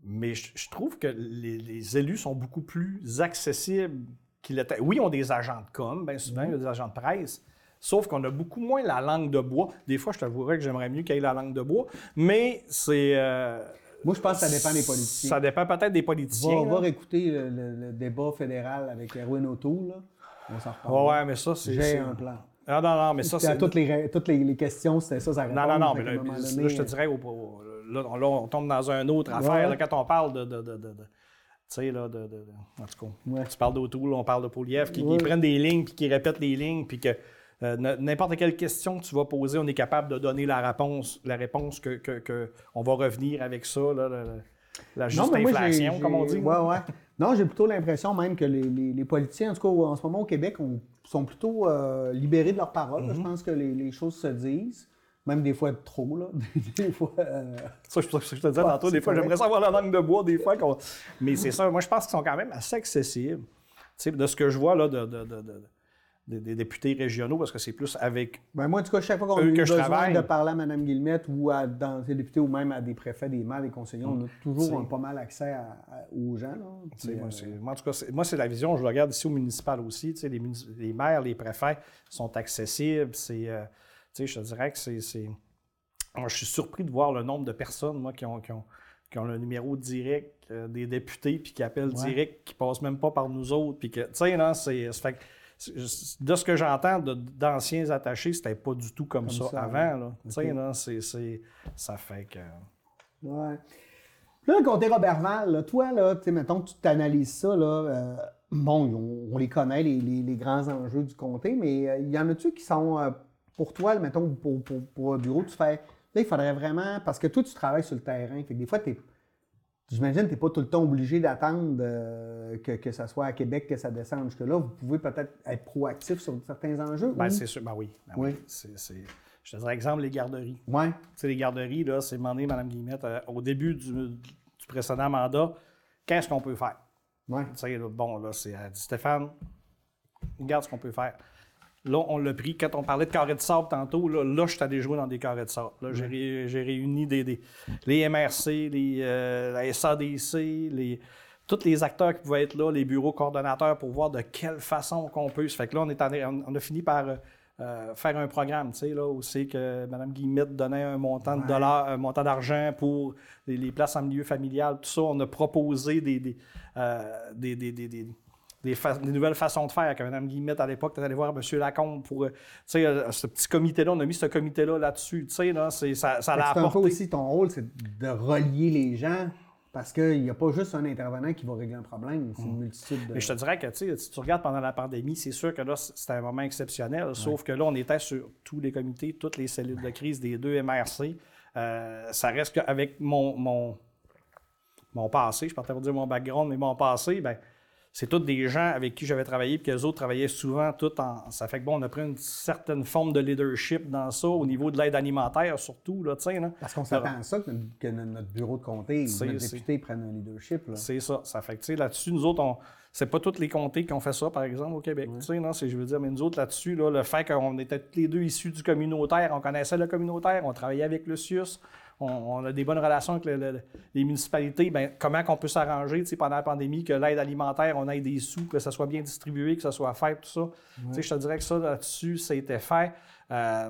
mais je, je trouve que les, les élus sont beaucoup plus accessibles qu'ils l'étaient. Oui, ils ont des agents de com, bien souvent, il y a des agents de presse, sauf qu'on a beaucoup moins la langue de bois. Des fois, je t'avouerais que j'aimerais mieux qu'il y ait la langue de bois, mais c'est... euh, Moi, je pense que ça dépend des politiciens. Ça dépend peut-être des Va, politiciens. va là. réécouter le, le- le débat fédéral avec Erwin O'Toole, là. On s'en reparle. Ouais, ouais, mais ça, c'est... J'ai un plan. Ah non, non, mais ça, c'est... toutes les, toutes les, les questions, c'était ça, ça Non, non, non, mais là, là, je te dirais, au- au- là, on- là, on tombe dans une autre affaire. Ouais. quand on parle de. de, de, de- tu sais, là, de, de- de- En tout cas, Ouais. tu parles d'Autoul, on parle de Poliev, qui, qui prennent des lignes, puis qui répètent les lignes, puis que euh, n'importe quelle question que tu vas poser, on est capable de donner la réponse, la réponse que, que- que on va revenir avec ça, là, la, juste Non, mais moi, j'ai- inflation, comme on dit. Ouais, ouais. Non, j'ai plutôt l'impression même que les, les- les politiciens, en tout cas en ce moment au Québec, on- sont plutôt euh, libérés de leurs paroles. Mm-hmm. Je pense que les, les choses se disent, même des fois trop, là. des fois. euh, Ça, je, je te disais tantôt, des fois, j'aimerais savoir la langue de bois, des fois. Mais c'est ça, moi, je pense qu'ils sont quand même assez accessibles. De ce que je vois là, de, de- de- de- des- des députés régionaux, parce que c'est plus avec. Ben moi, en tout cas, chaque fois qu'on a eu que je besoin travaille. de parler à Mme Guillemette ou à dans députés ou même à des préfets, des maires, des conseillers, on a toujours un- pas mal accès à- à- aux gens. Là. tu sais, Puis, moi, euh, c'est- moi, en tout cas, moi, c'est la vision, je le regarde ici au municipal aussi. tu sais, Les, munici- les maires, les préfets sont accessibles. C'est, euh, tu sais, je te dirais que c'est. Moi, je suis surpris de voir le nombre de personnes moi, qui, ont, qui, ont, qui ont le numéro direct euh, des députés, puis qui appellent Ouais. direct, qui passent même pas par nous autres. Puis que, tu sais, là, c'est. De ce que j'entends d'anciens attachés, c'était pas du tout comme, ça, ça, avant. Là. Tu sais, Ok. là, c'est, c'est- ça fait que. Ouais. Là, le comté Robertval, là, toi, là, tu mettons que tu t'analyses ça, là, euh, bon, on, on les connaît, les, les- les grands enjeux du comté, mais euh, il y en a-tu qui sont, euh, pour toi, là, mettons, pour, pour, pour un bureau, tu fais, là, il faudrait vraiment, parce que toi, tu travailles sur le terrain, fait que des fois, t'es, j'imagine que tu n'es pas tout le temps obligé d'attendre euh, que, que ça soit à Québec, que ça descende jusque-là. Vous pouvez peut-être être proactif sur certains enjeux. Ben, ou- c'est sûr. Ben oui. ben oui. Oui. Je te dirais, exemple, les garderies. Ouais. Tu sais, les garderies, là, c'est demandé, Mme Guillemette, euh, au début du, du précédent mandat, qu'est-ce qu'on peut faire? Ouais. Tu sais, bon, là, c'est, dit, Stéphane, regarde ce qu'on peut faire. Là, on l'a pris. Quand on parlait de carré de sable tantôt, là, là je suis allé jouer dans des carrés de sable. Là, j'ai, j'ai réuni des, des- les MRC, les, euh, la SADC, les, tous les acteurs qui pouvaient être là, les bureaux coordonnateurs pour voir de quelle façon qu'on peut. Ça fait que là, on, est a fini par euh, faire un programme, tu sais, là, où c'est que Mme Guillemette donnait un montant de dollars, un montant d'argent pour les, les places en milieu familial, tout ça. On a proposé des, des, euh, des, des- des- nouvelles façons de faire. Que Mme Guillemette, à l'époque, tu allé voir M. Lacombe pour, euh, tu sais, euh, ce petit comité-là, on a mis ce comité-là là-dessus, tu sais, là, ça, ça l'a C'est un peu apporté. aussi ton rôle, c'est de relier les gens parce qu'il n'y a pas juste un intervenant qui va régler un problème, c'est une multitude de. Mais je te dirais que, tu sais, si tu regardes pendant la pandémie, c'est sûr que là, c'était un moment exceptionnel, sauf que là, on était sur tous les comités, toutes les cellules de crise des deux MRC. Euh, ça reste qu'avec mon, mon, mon passé, je partais pour dire mon background, mais mon passé, ben, c'est tous des gens avec qui j'avais travaillé, puis que les autres travaillaient souvent tout en. Ça fait que bon, on a pris une certaine forme de leadership dans ça, au niveau de l'aide alimentaire surtout, là, tu sais, là. Parce qu'on s'attend à ça que notre, que notre bureau de comté ou notre député prenne un leadership. Là. C'est ça. Ça fait que, tu sais, là-dessus, nous autres, on... c'est pas tous les comtés qui ont fait ça, par exemple, au Québec. Tu sais, non, c'est, je veux dire, mais nous autres, là-dessus, là, le fait qu'on était tous les deux issus du communautaire, on connaissait le communautaire, on travaillait avec le CIUS, on, on a des bonnes relations avec le- le- les municipalités, ben, comment qu'on peut s'arranger, tu sais, pendant la pandémie, que l'aide alimentaire, on ait des sous, que ça soit bien distribué, que ça soit fait, tout ça. Tu sais, je te dirais que ça, là-dessus, ça a été fait. Euh,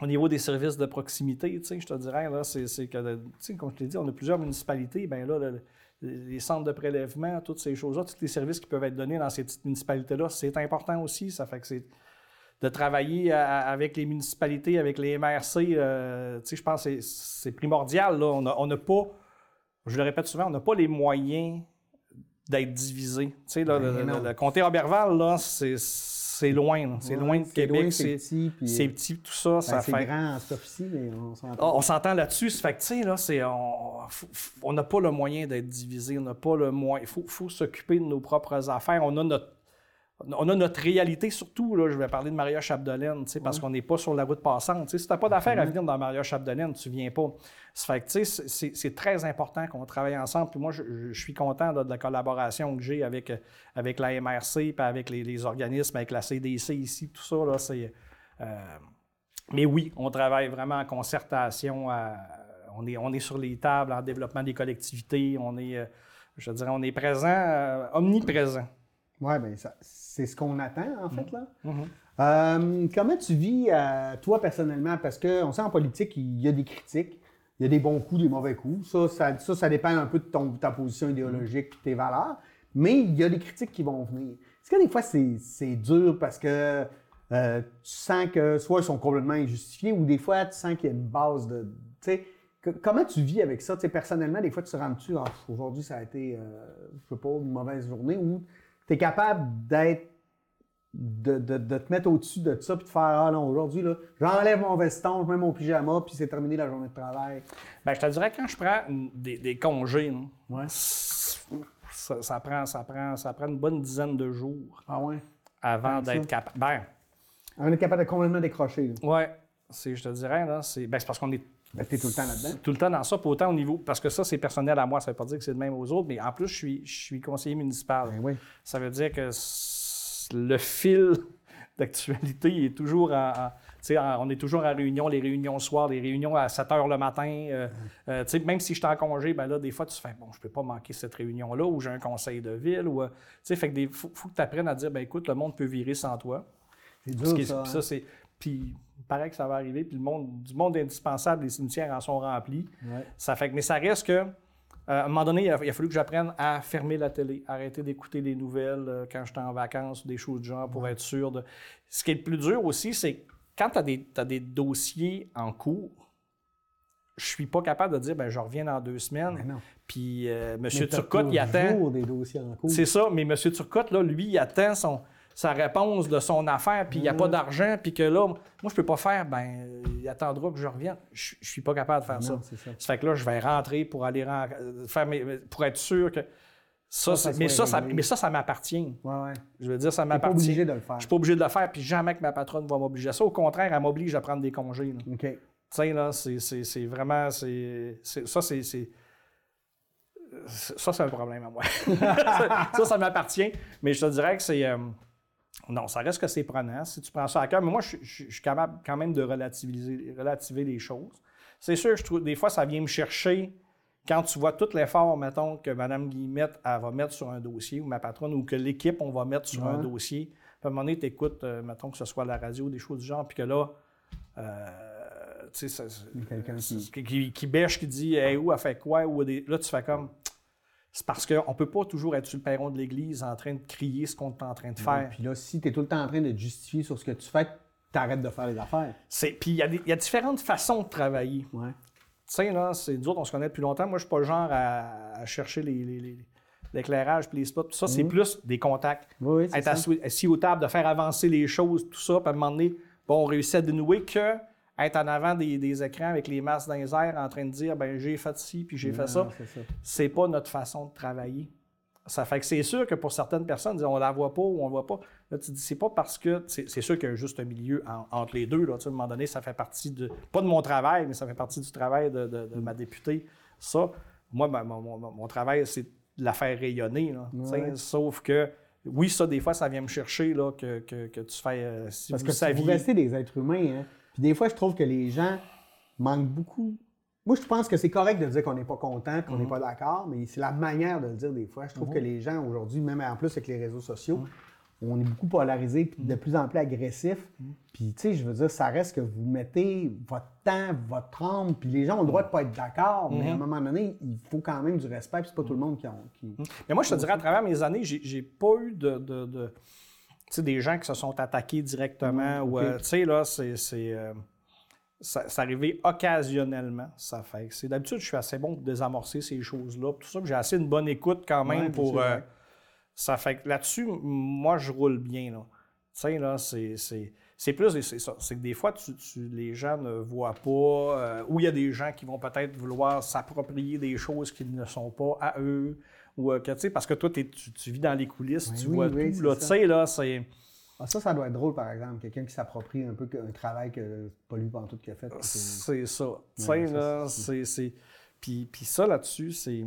au niveau des services de proximité, tu sais, je te dirais, là, c'est, c'est que, tu sais, comme je t'ai dit, on a plusieurs municipalités, ben là, le- les centres de prélèvement, toutes ces choses-là, tous les services qui peuvent être donnés dans ces petites municipalités-là, c'est important aussi. Ça fait que c'est de travailler à- avec les municipalités, avec les MRC, euh, je pense que c'est, primordial. Là. On n'a pas, je le répète souvent, on n'a pas les moyens d'être divisés. Tu sais, là, Ben le, le- le comté Robertval, là, c'est, c'est loin. C'est Ouais, loin de Québec. c'est, petit. c'est petit, tout ça. Ben, ça c'est fait... grand en superficie, mais on s'entend. Ah, on s'entend là-dessus. Ça fait que, tu sais, là, c'est, on n'a pas le moyen d'être divisé. On n'a pas le moyen. Il faut, faut s'occuper de nos propres affaires. On a notre, on a notre réalité, surtout, là, je vais parler de Maria Chapdelaine, parce qu'on n'est pas sur la route passante. Si tu n'as pas d'affaires à venir dans Maria Chapdelaine, tu ne viens pas. Ça fait que, tu sais, c'est- très important qu'on travaille ensemble. Puis moi, je, suis content là, de la collaboration que j'ai avec, avec la MRC, puis avec les, les organismes, avec la CDC ici, tout ça, là, euh, mais oui, on travaille vraiment en concertation. à- on, est, on est sur les tables en développement des collectivités. On est, euh, je dirais, on est présent, euh, omniprésent. Oui, bien, ça- c'est ce qu'on attend, en Mm. fait, là. Mhm. Euh, comment tu vis, euh, toi, personnellement? Parce qu'on sait en politique, il y a des critiques, il y a des bons coups, des mauvais coups. Ça, ça, ça, ça dépend un peu de ton, ta position idéologique et tes valeurs. Mais il y a des critiques qui vont venir. Est-ce que des fois, c'est dur parce que euh, tu sens que soit ils sont complètement injustifiés ou des fois, tu sens qu'il y a une base de... tu sais, que- comment tu vis avec ça? Tu sais, personnellement, des fois, tu te rends-tu, Ah, aujourd'hui, ça a été, je sais pas, une mauvaise journée ou tu es capable d'être de, de- de te mettre au-dessus de ça puis de faire Ah non, aujourd'hui, là, j'enlève mon veston, je mets mon pyjama, puis c'est terminé la journée de travail. Ben, je te dirais, quand je prends des, des congés, là, Ouais. ça, ça prend, ça, prend, ça prend une bonne dizaine de jours Ah ouais? avant d'être capable. Ben, On est capable de complètement décrocher. c'est, je te dirais, là, c'est, ben, c'est parce qu'on est Ben, t'es tout le temps là-dedans. Tout le temps dans ça, puis autant au niveau. Parce que ça, c'est personnel à moi, ça ne veut pas dire que c'est le même aux autres, mais en plus, je suis, je suis conseiller municipal. Ben oui. Ça veut dire que le fil d'actualité est toujours en. en- tu on est toujours en réunion, les réunions le soir, les réunions à 7 h le matin. euh, euh, tu même si je suis en congé, ben là, des fois, tu fais bon, je peux pas manquer cette réunion-là, ou j'ai un conseil de ville, ou. euh, tu fait que des, faut, faut que tu apprennes à dire, ben écoute, le monde peut virer sans toi. C'est dur, ça. hein. ça, c'est. Puis, il paraît que ça va arriver, puis le monde, du monde indispensable, les cimetières en sont remplis. Ouais. Ça fait que, mais ça reste que, euh, à un moment donné, il a, il a fallu que j'apprenne à fermer la télé, arrêter d'écouter les nouvelles euh, quand j'étais en vacances ou des choses du genre pour être sûr de. Ce qui est le plus dur aussi, c'est quand tu as, des- des dossiers en cours, je suis pas capable de dire, ben je reviens dans deux semaines. Ben. Puis, euh, M. Turcotte, il attend. toujours des dossiers en cours. C'est ça, mais M. Turcotte, là, lui, il attend son, sa réponse de son affaire, puis il n'y a pas Mm. d'argent, puis que là, moi, je peux pas faire, ben, il attendra que je revienne. Je je suis pas capable de faire ça. Non, ça. Ça fait que là, je vais rentrer pour aller faire mes- pour être sûr que ça, Ça, mais, ça, ça, mais ça, ça m'appartient. Ouais, ouais. Je veux dire, ça T'es pas m'appartient. obligé de le faire. Je suis pas obligé de le faire, puis jamais que ma patronne va m'obliger à ça. Au contraire, elle m'oblige à prendre des congés. là. OK. Tu sais, là, c'est- vraiment. c'est ça, c'est. c'est- Ça, c'est un problème à moi. ça, ça m'appartient. Mais je te dirais que c'est. euh, Non, ça reste que c'est prenant si tu prends ça à cœur. Mais moi, je, je suis capable quand même de relativiser, les choses. C'est sûr, je trouve, des fois, ça vient me chercher quand tu vois tout l'effort, mettons, que Mme Guillemette elle va mettre sur un dossier, ou ma patronne, ou que l'équipe, on va mettre sur un dossier. À un moment donné, tu écoutes, euh, mettons que ce soit la radio, des choses du genre, puis que là, euh, tu sais, quelqu'un qui... qui... bêche, qui dit hey, où a fait quoi, ou des... là, tu fais comme. C'est parce qu'on ne peut pas toujours être sur le perron de l'église en train de crier ce qu'on est en train de faire. puis là, si tu es tout le temps en train de justifier sur ce que tu fais, tu arrêtes de faire les affaires. Puis il y, y, a différentes façons de travailler. Ouais sais, là, c'est nous autres, on se connaît depuis longtemps. Moi, je suis pas le genre à, chercher l'éclairage puis les spots. Tout ça, c'est mhm. plus des contacts. Oui, Être assis, aux tables, de faire avancer les choses, tout ça, puis à un moment donné, bon, on réussit à dénouer que être en avant des, écrans avec les masses dans les airs en train de dire ben j'ai fait ci puis j'ai fait ça. C'est pas notre façon de travailler. Ça fait que c'est sûr que pour certaines personnes, on la voit pas ou on la voit pas. Là, tu dis, c'est pas parce que. C'est sûr qu'il y a juste un milieu entre les deux. Là, à un moment donné, ça fait partie de. Pas de mon travail, mais ça fait partie du travail de, ma députée. Ça, moi, mon, travail, c'est de la faire rayonner. Sauf que. Oui, ça, des fois, ça vient me chercher là, que, tu fais. Euh, parce que vous restez des êtres humains. Hein? Puis des fois, je trouve que les gens manquent beaucoup moi, je pense que c'est correct de dire qu'on n'est pas content, qu'on n'est mhm. pas d'accord, mais c'est la manière de le dire des fois. Je trouve mhm. que les gens aujourd'hui, même en plus avec les réseaux sociaux, mhm. on est beaucoup polarisés puis de plus en plus agressifs. Puis, tu sais, je veux dire, ça reste que vous mettez votre temps, votre âme, puis les gens ont le droit de ne pas être d'accord, mais à un moment donné, il faut quand même du respect, puis c'est pas tout le monde qui. Mais moi, je te dirais, à travers mes années, j'ai pas eu de. Des gens qui se sont attaqués directement, euh, tu sais, là, c'est. Euh, ça, ça arrivait occasionnellement. Ça fait c'est d'habitude, je suis assez bon pour désamorcer ces choses-là. Tout ça, j'ai assez une bonne écoute quand même pour. Euh, ça fait que là-dessus, moi, je roule bien. Là. Tu sais, là, c'est, c'est, plus, c'est ça. C'est que des fois, tu, les gens ne voient pas, euh, ou il y a des gens qui vont peut-être vouloir s'approprier des choses qui ne sont pas à eux, ou euh, que, parce que toi, tu, tu, vis dans les coulisses, tu vois tout. Tu sais, là, c'est. Ah, ça, ça doit être drôle, par exemple. Quelqu'un qui s'approprie un peu un travail que pas lui tout qui a fait. C'est ça. Tu sais, là, c'est. Puis, puis ça, là-dessus, c'est.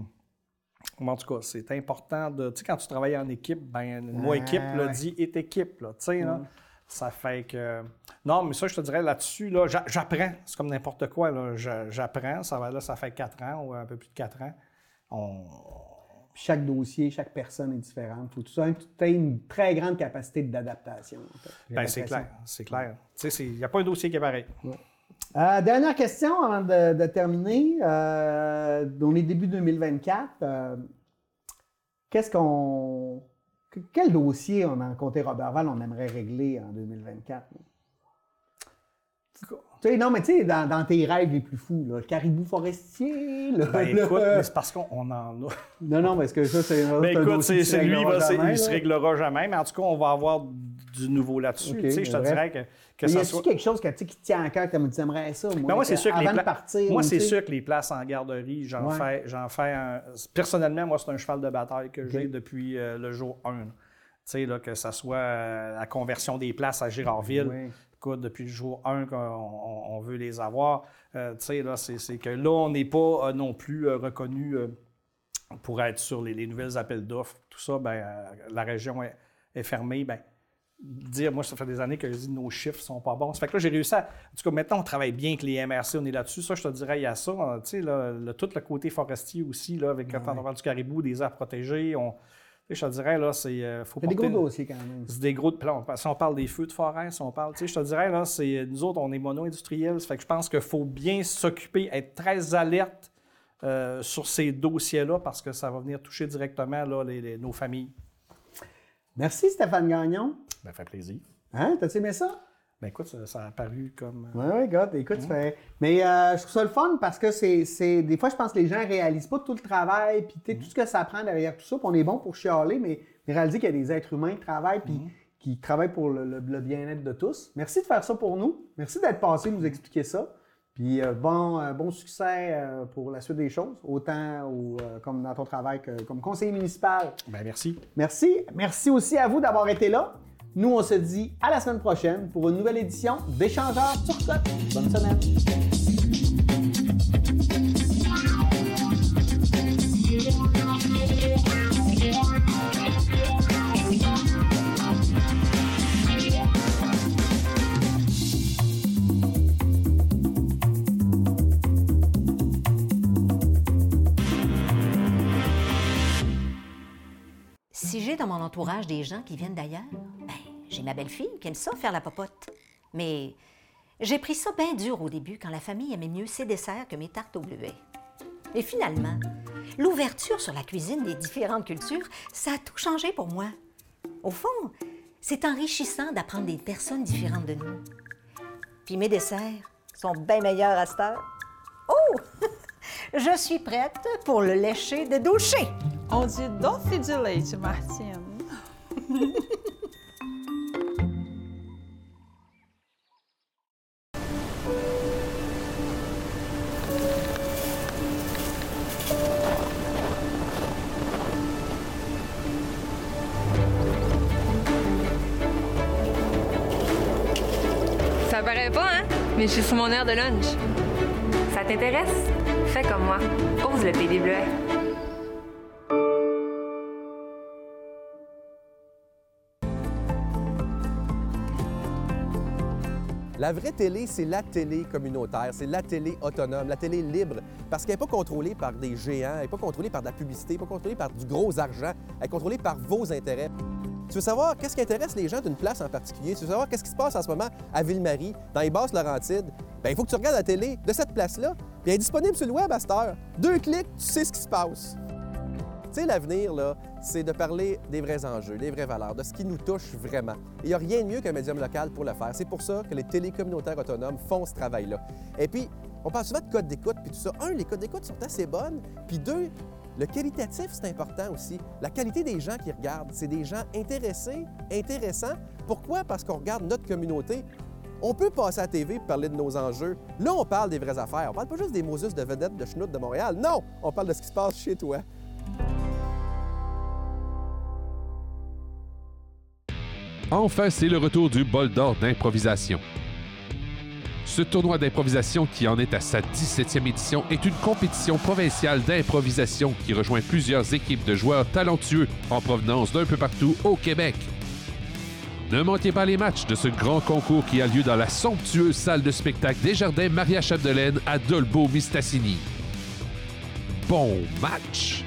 En tout cas, c'est important de. Tu sais, quand tu travailles en équipe, ben, moi, équipe, là, dit est équipe, là. Tu sais, là. Ça fait que. Non, mais ça, je te dirais là-dessus, là, j'apprends. C'est comme n'importe quoi, là. J'apprends. Ça, va, là, ça fait quatre ans ou un peu plus de quatre ans. On, chaque dossier, chaque personne est différente. Il faut tout ça, tu aies une très grande capacité d'adaptation. Ben, c'est clair, c'est clair. Il n'y a pas un dossier qui est pareil. Euh, dernière question avant de, terminer. Euh, on est début 2024. Euh, qu'est-ce qu'on. Quel dossier on a compté Robertval on aimerait régler en 2024? Non, mais tu sais, dans, tes rêves les plus fous, le caribou forestier. Là, ben, écoute, mais c'est parce qu'on en a. non, non, parce que ça, c'est. Ben, écoute, c'est, lui, il ne se réglera jamais, mais en tout cas, on va avoir du nouveau là-dessus. tu sais, je te dirais que. que mais y a soit... quelque chose que, qui tient à cœur que tu aimerais ça, moi, ben, moi c'est sûr que les partir, Moi, c'est sûr que les places en garderie, j'en fais, j'en fais un. Personnellement, moi, c'est un cheval de bataille que j'ai depuis euh, le jour 1. Tu sais, là, que ce soit euh, la conversion des places à Girardville, depuis le jour 1 qu'on veut les avoir. Euh, tu sais, là, c'est que là, on n'est pas euh, non plus euh, reconnu pour être sur les, nouvelles appels d'offres. Tout ça, ben, la région est, fermée. Ben, dire, moi, ça fait des années que je dis nos chiffres sont pas bons. Ça fait que là, j'ai réussi à. En tout cas, maintenant, on travaille bien avec les MRC, on est là-dessus. Ça, je te dirais, il y a ça. Tu sais, le, tout le côté forestier aussi, là, avec quand on parle du caribou, des aires protégées. On, je te dirais, là, c'est. Euh, c'est des gros dossiers quand même. C'est des gros. Si on parle des feux de forêt, si on parle. Je te dirais, là, c'est. Nous autres, on est mono-industriels. Fait que je pense qu'il faut bien s'occuper, être très alerte euh, sur ces dossiers-là parce que ça va venir toucher directement là, nos familles. Merci, Stéphane Gagnon. Ça fait plaisir. Hein? T'as aimé ça? Ben écoute, ça, a apparu comme. Oui, oui, écoute, écoute, Mais euh, je trouve ça le fun parce que c'est. Des fois, je pense que les gens ne réalisent pas tout le travail, puis tout ce que ça prend derrière tout ça. Puis on est bon pour chialer, mais, réaliser qu'il y a des êtres humains qui travaillent, puis mm-hmm. qui travaillent pour le, bien-être de tous. Merci de faire ça pour nous. Merci d'être passé nous expliquer ça. Puis euh, bon, euh, bon succès pour la suite des choses, autant comme dans ton travail que comme conseiller municipal. Ben merci. Merci. Merci aussi à vous d'avoir été là. Nous, on se dit à la semaine prochaine pour une nouvelle édition d'Échangeurs sur Cote. Bonne semaine! Si j'ai dans mon entourage des gens qui viennent d'ailleurs? Ma belle-fille qui aime ça faire la popote. Mais j'ai pris ça bien dur au début quand la famille aimait mieux ses desserts que mes tartes au bleuet. Et finalement, l'ouverture sur la cuisine des différentes cultures, ça a tout changé pour moi. Au fond, c'est enrichissant d'apprendre des personnes différentes de nous. Puis mes desserts sont bien meilleurs à cette heure. Oh! Je suis prête pour le lécher de doucher. On dit doce de leite, Martine. Mais je suis sur mon heure de lunch. Ça t'intéresse? Fais comme moi. Ose le PD bleuet. La vraie télé, c'est la télé communautaire, c'est la télé autonome, la télé libre, parce qu'elle n'est pas contrôlée par des géants, elle n'est pas contrôlée par de la publicité, elle n'est pas contrôlée par du gros argent, elle est contrôlée par vos intérêts. Tu veux savoir qu'est-ce qui intéresse les gens d'une place en particulier? Tu veux savoir qu'est-ce qui se passe en ce moment à Ville-Marie, dans les Basses-Laurentides? Bien, il faut que tu regardes la télé de cette place-là, elle est disponible sur le web à cette heure. Deux clics, tu sais ce qui se passe. Tu sais, l'avenir, là, c'est de parler des vrais enjeux, des vraies valeurs, de ce qui nous touche vraiment. Il n'y a rien de mieux qu'un médium local pour le faire. C'est pour ça que les télécommunautaires autonomes font ce travail-là. Et puis, on parle souvent de codes d'écoute, puis tout ça. Un, les codes d'écoute sont assez bonnes, puis deux, le qualitatif, c'est important aussi. La qualité des gens qui regardent, c'est des gens intéressés, intéressants. Pourquoi? Parce qu'on regarde notre communauté. On peut passer à la TV et parler de nos enjeux. Là, on parle des vraies affaires. On parle pas juste des Moses de vedettes de Schnout de Montréal. Non! On parle de ce qui se passe chez toi. Enfin, c'est le retour du bol d'or d'improvisation. Ce tournoi d'improvisation qui en est à sa 17e édition est une compétition provinciale d'improvisation qui rejoint plusieurs équipes de joueurs talentueux en provenance d'un peu partout au Québec. Ne manquez pas les matchs de ce grand concours qui a lieu dans la somptueuse salle de spectacle des Jardins Maria Chapdelaine à Dolbeau-Mistassini. Bon match!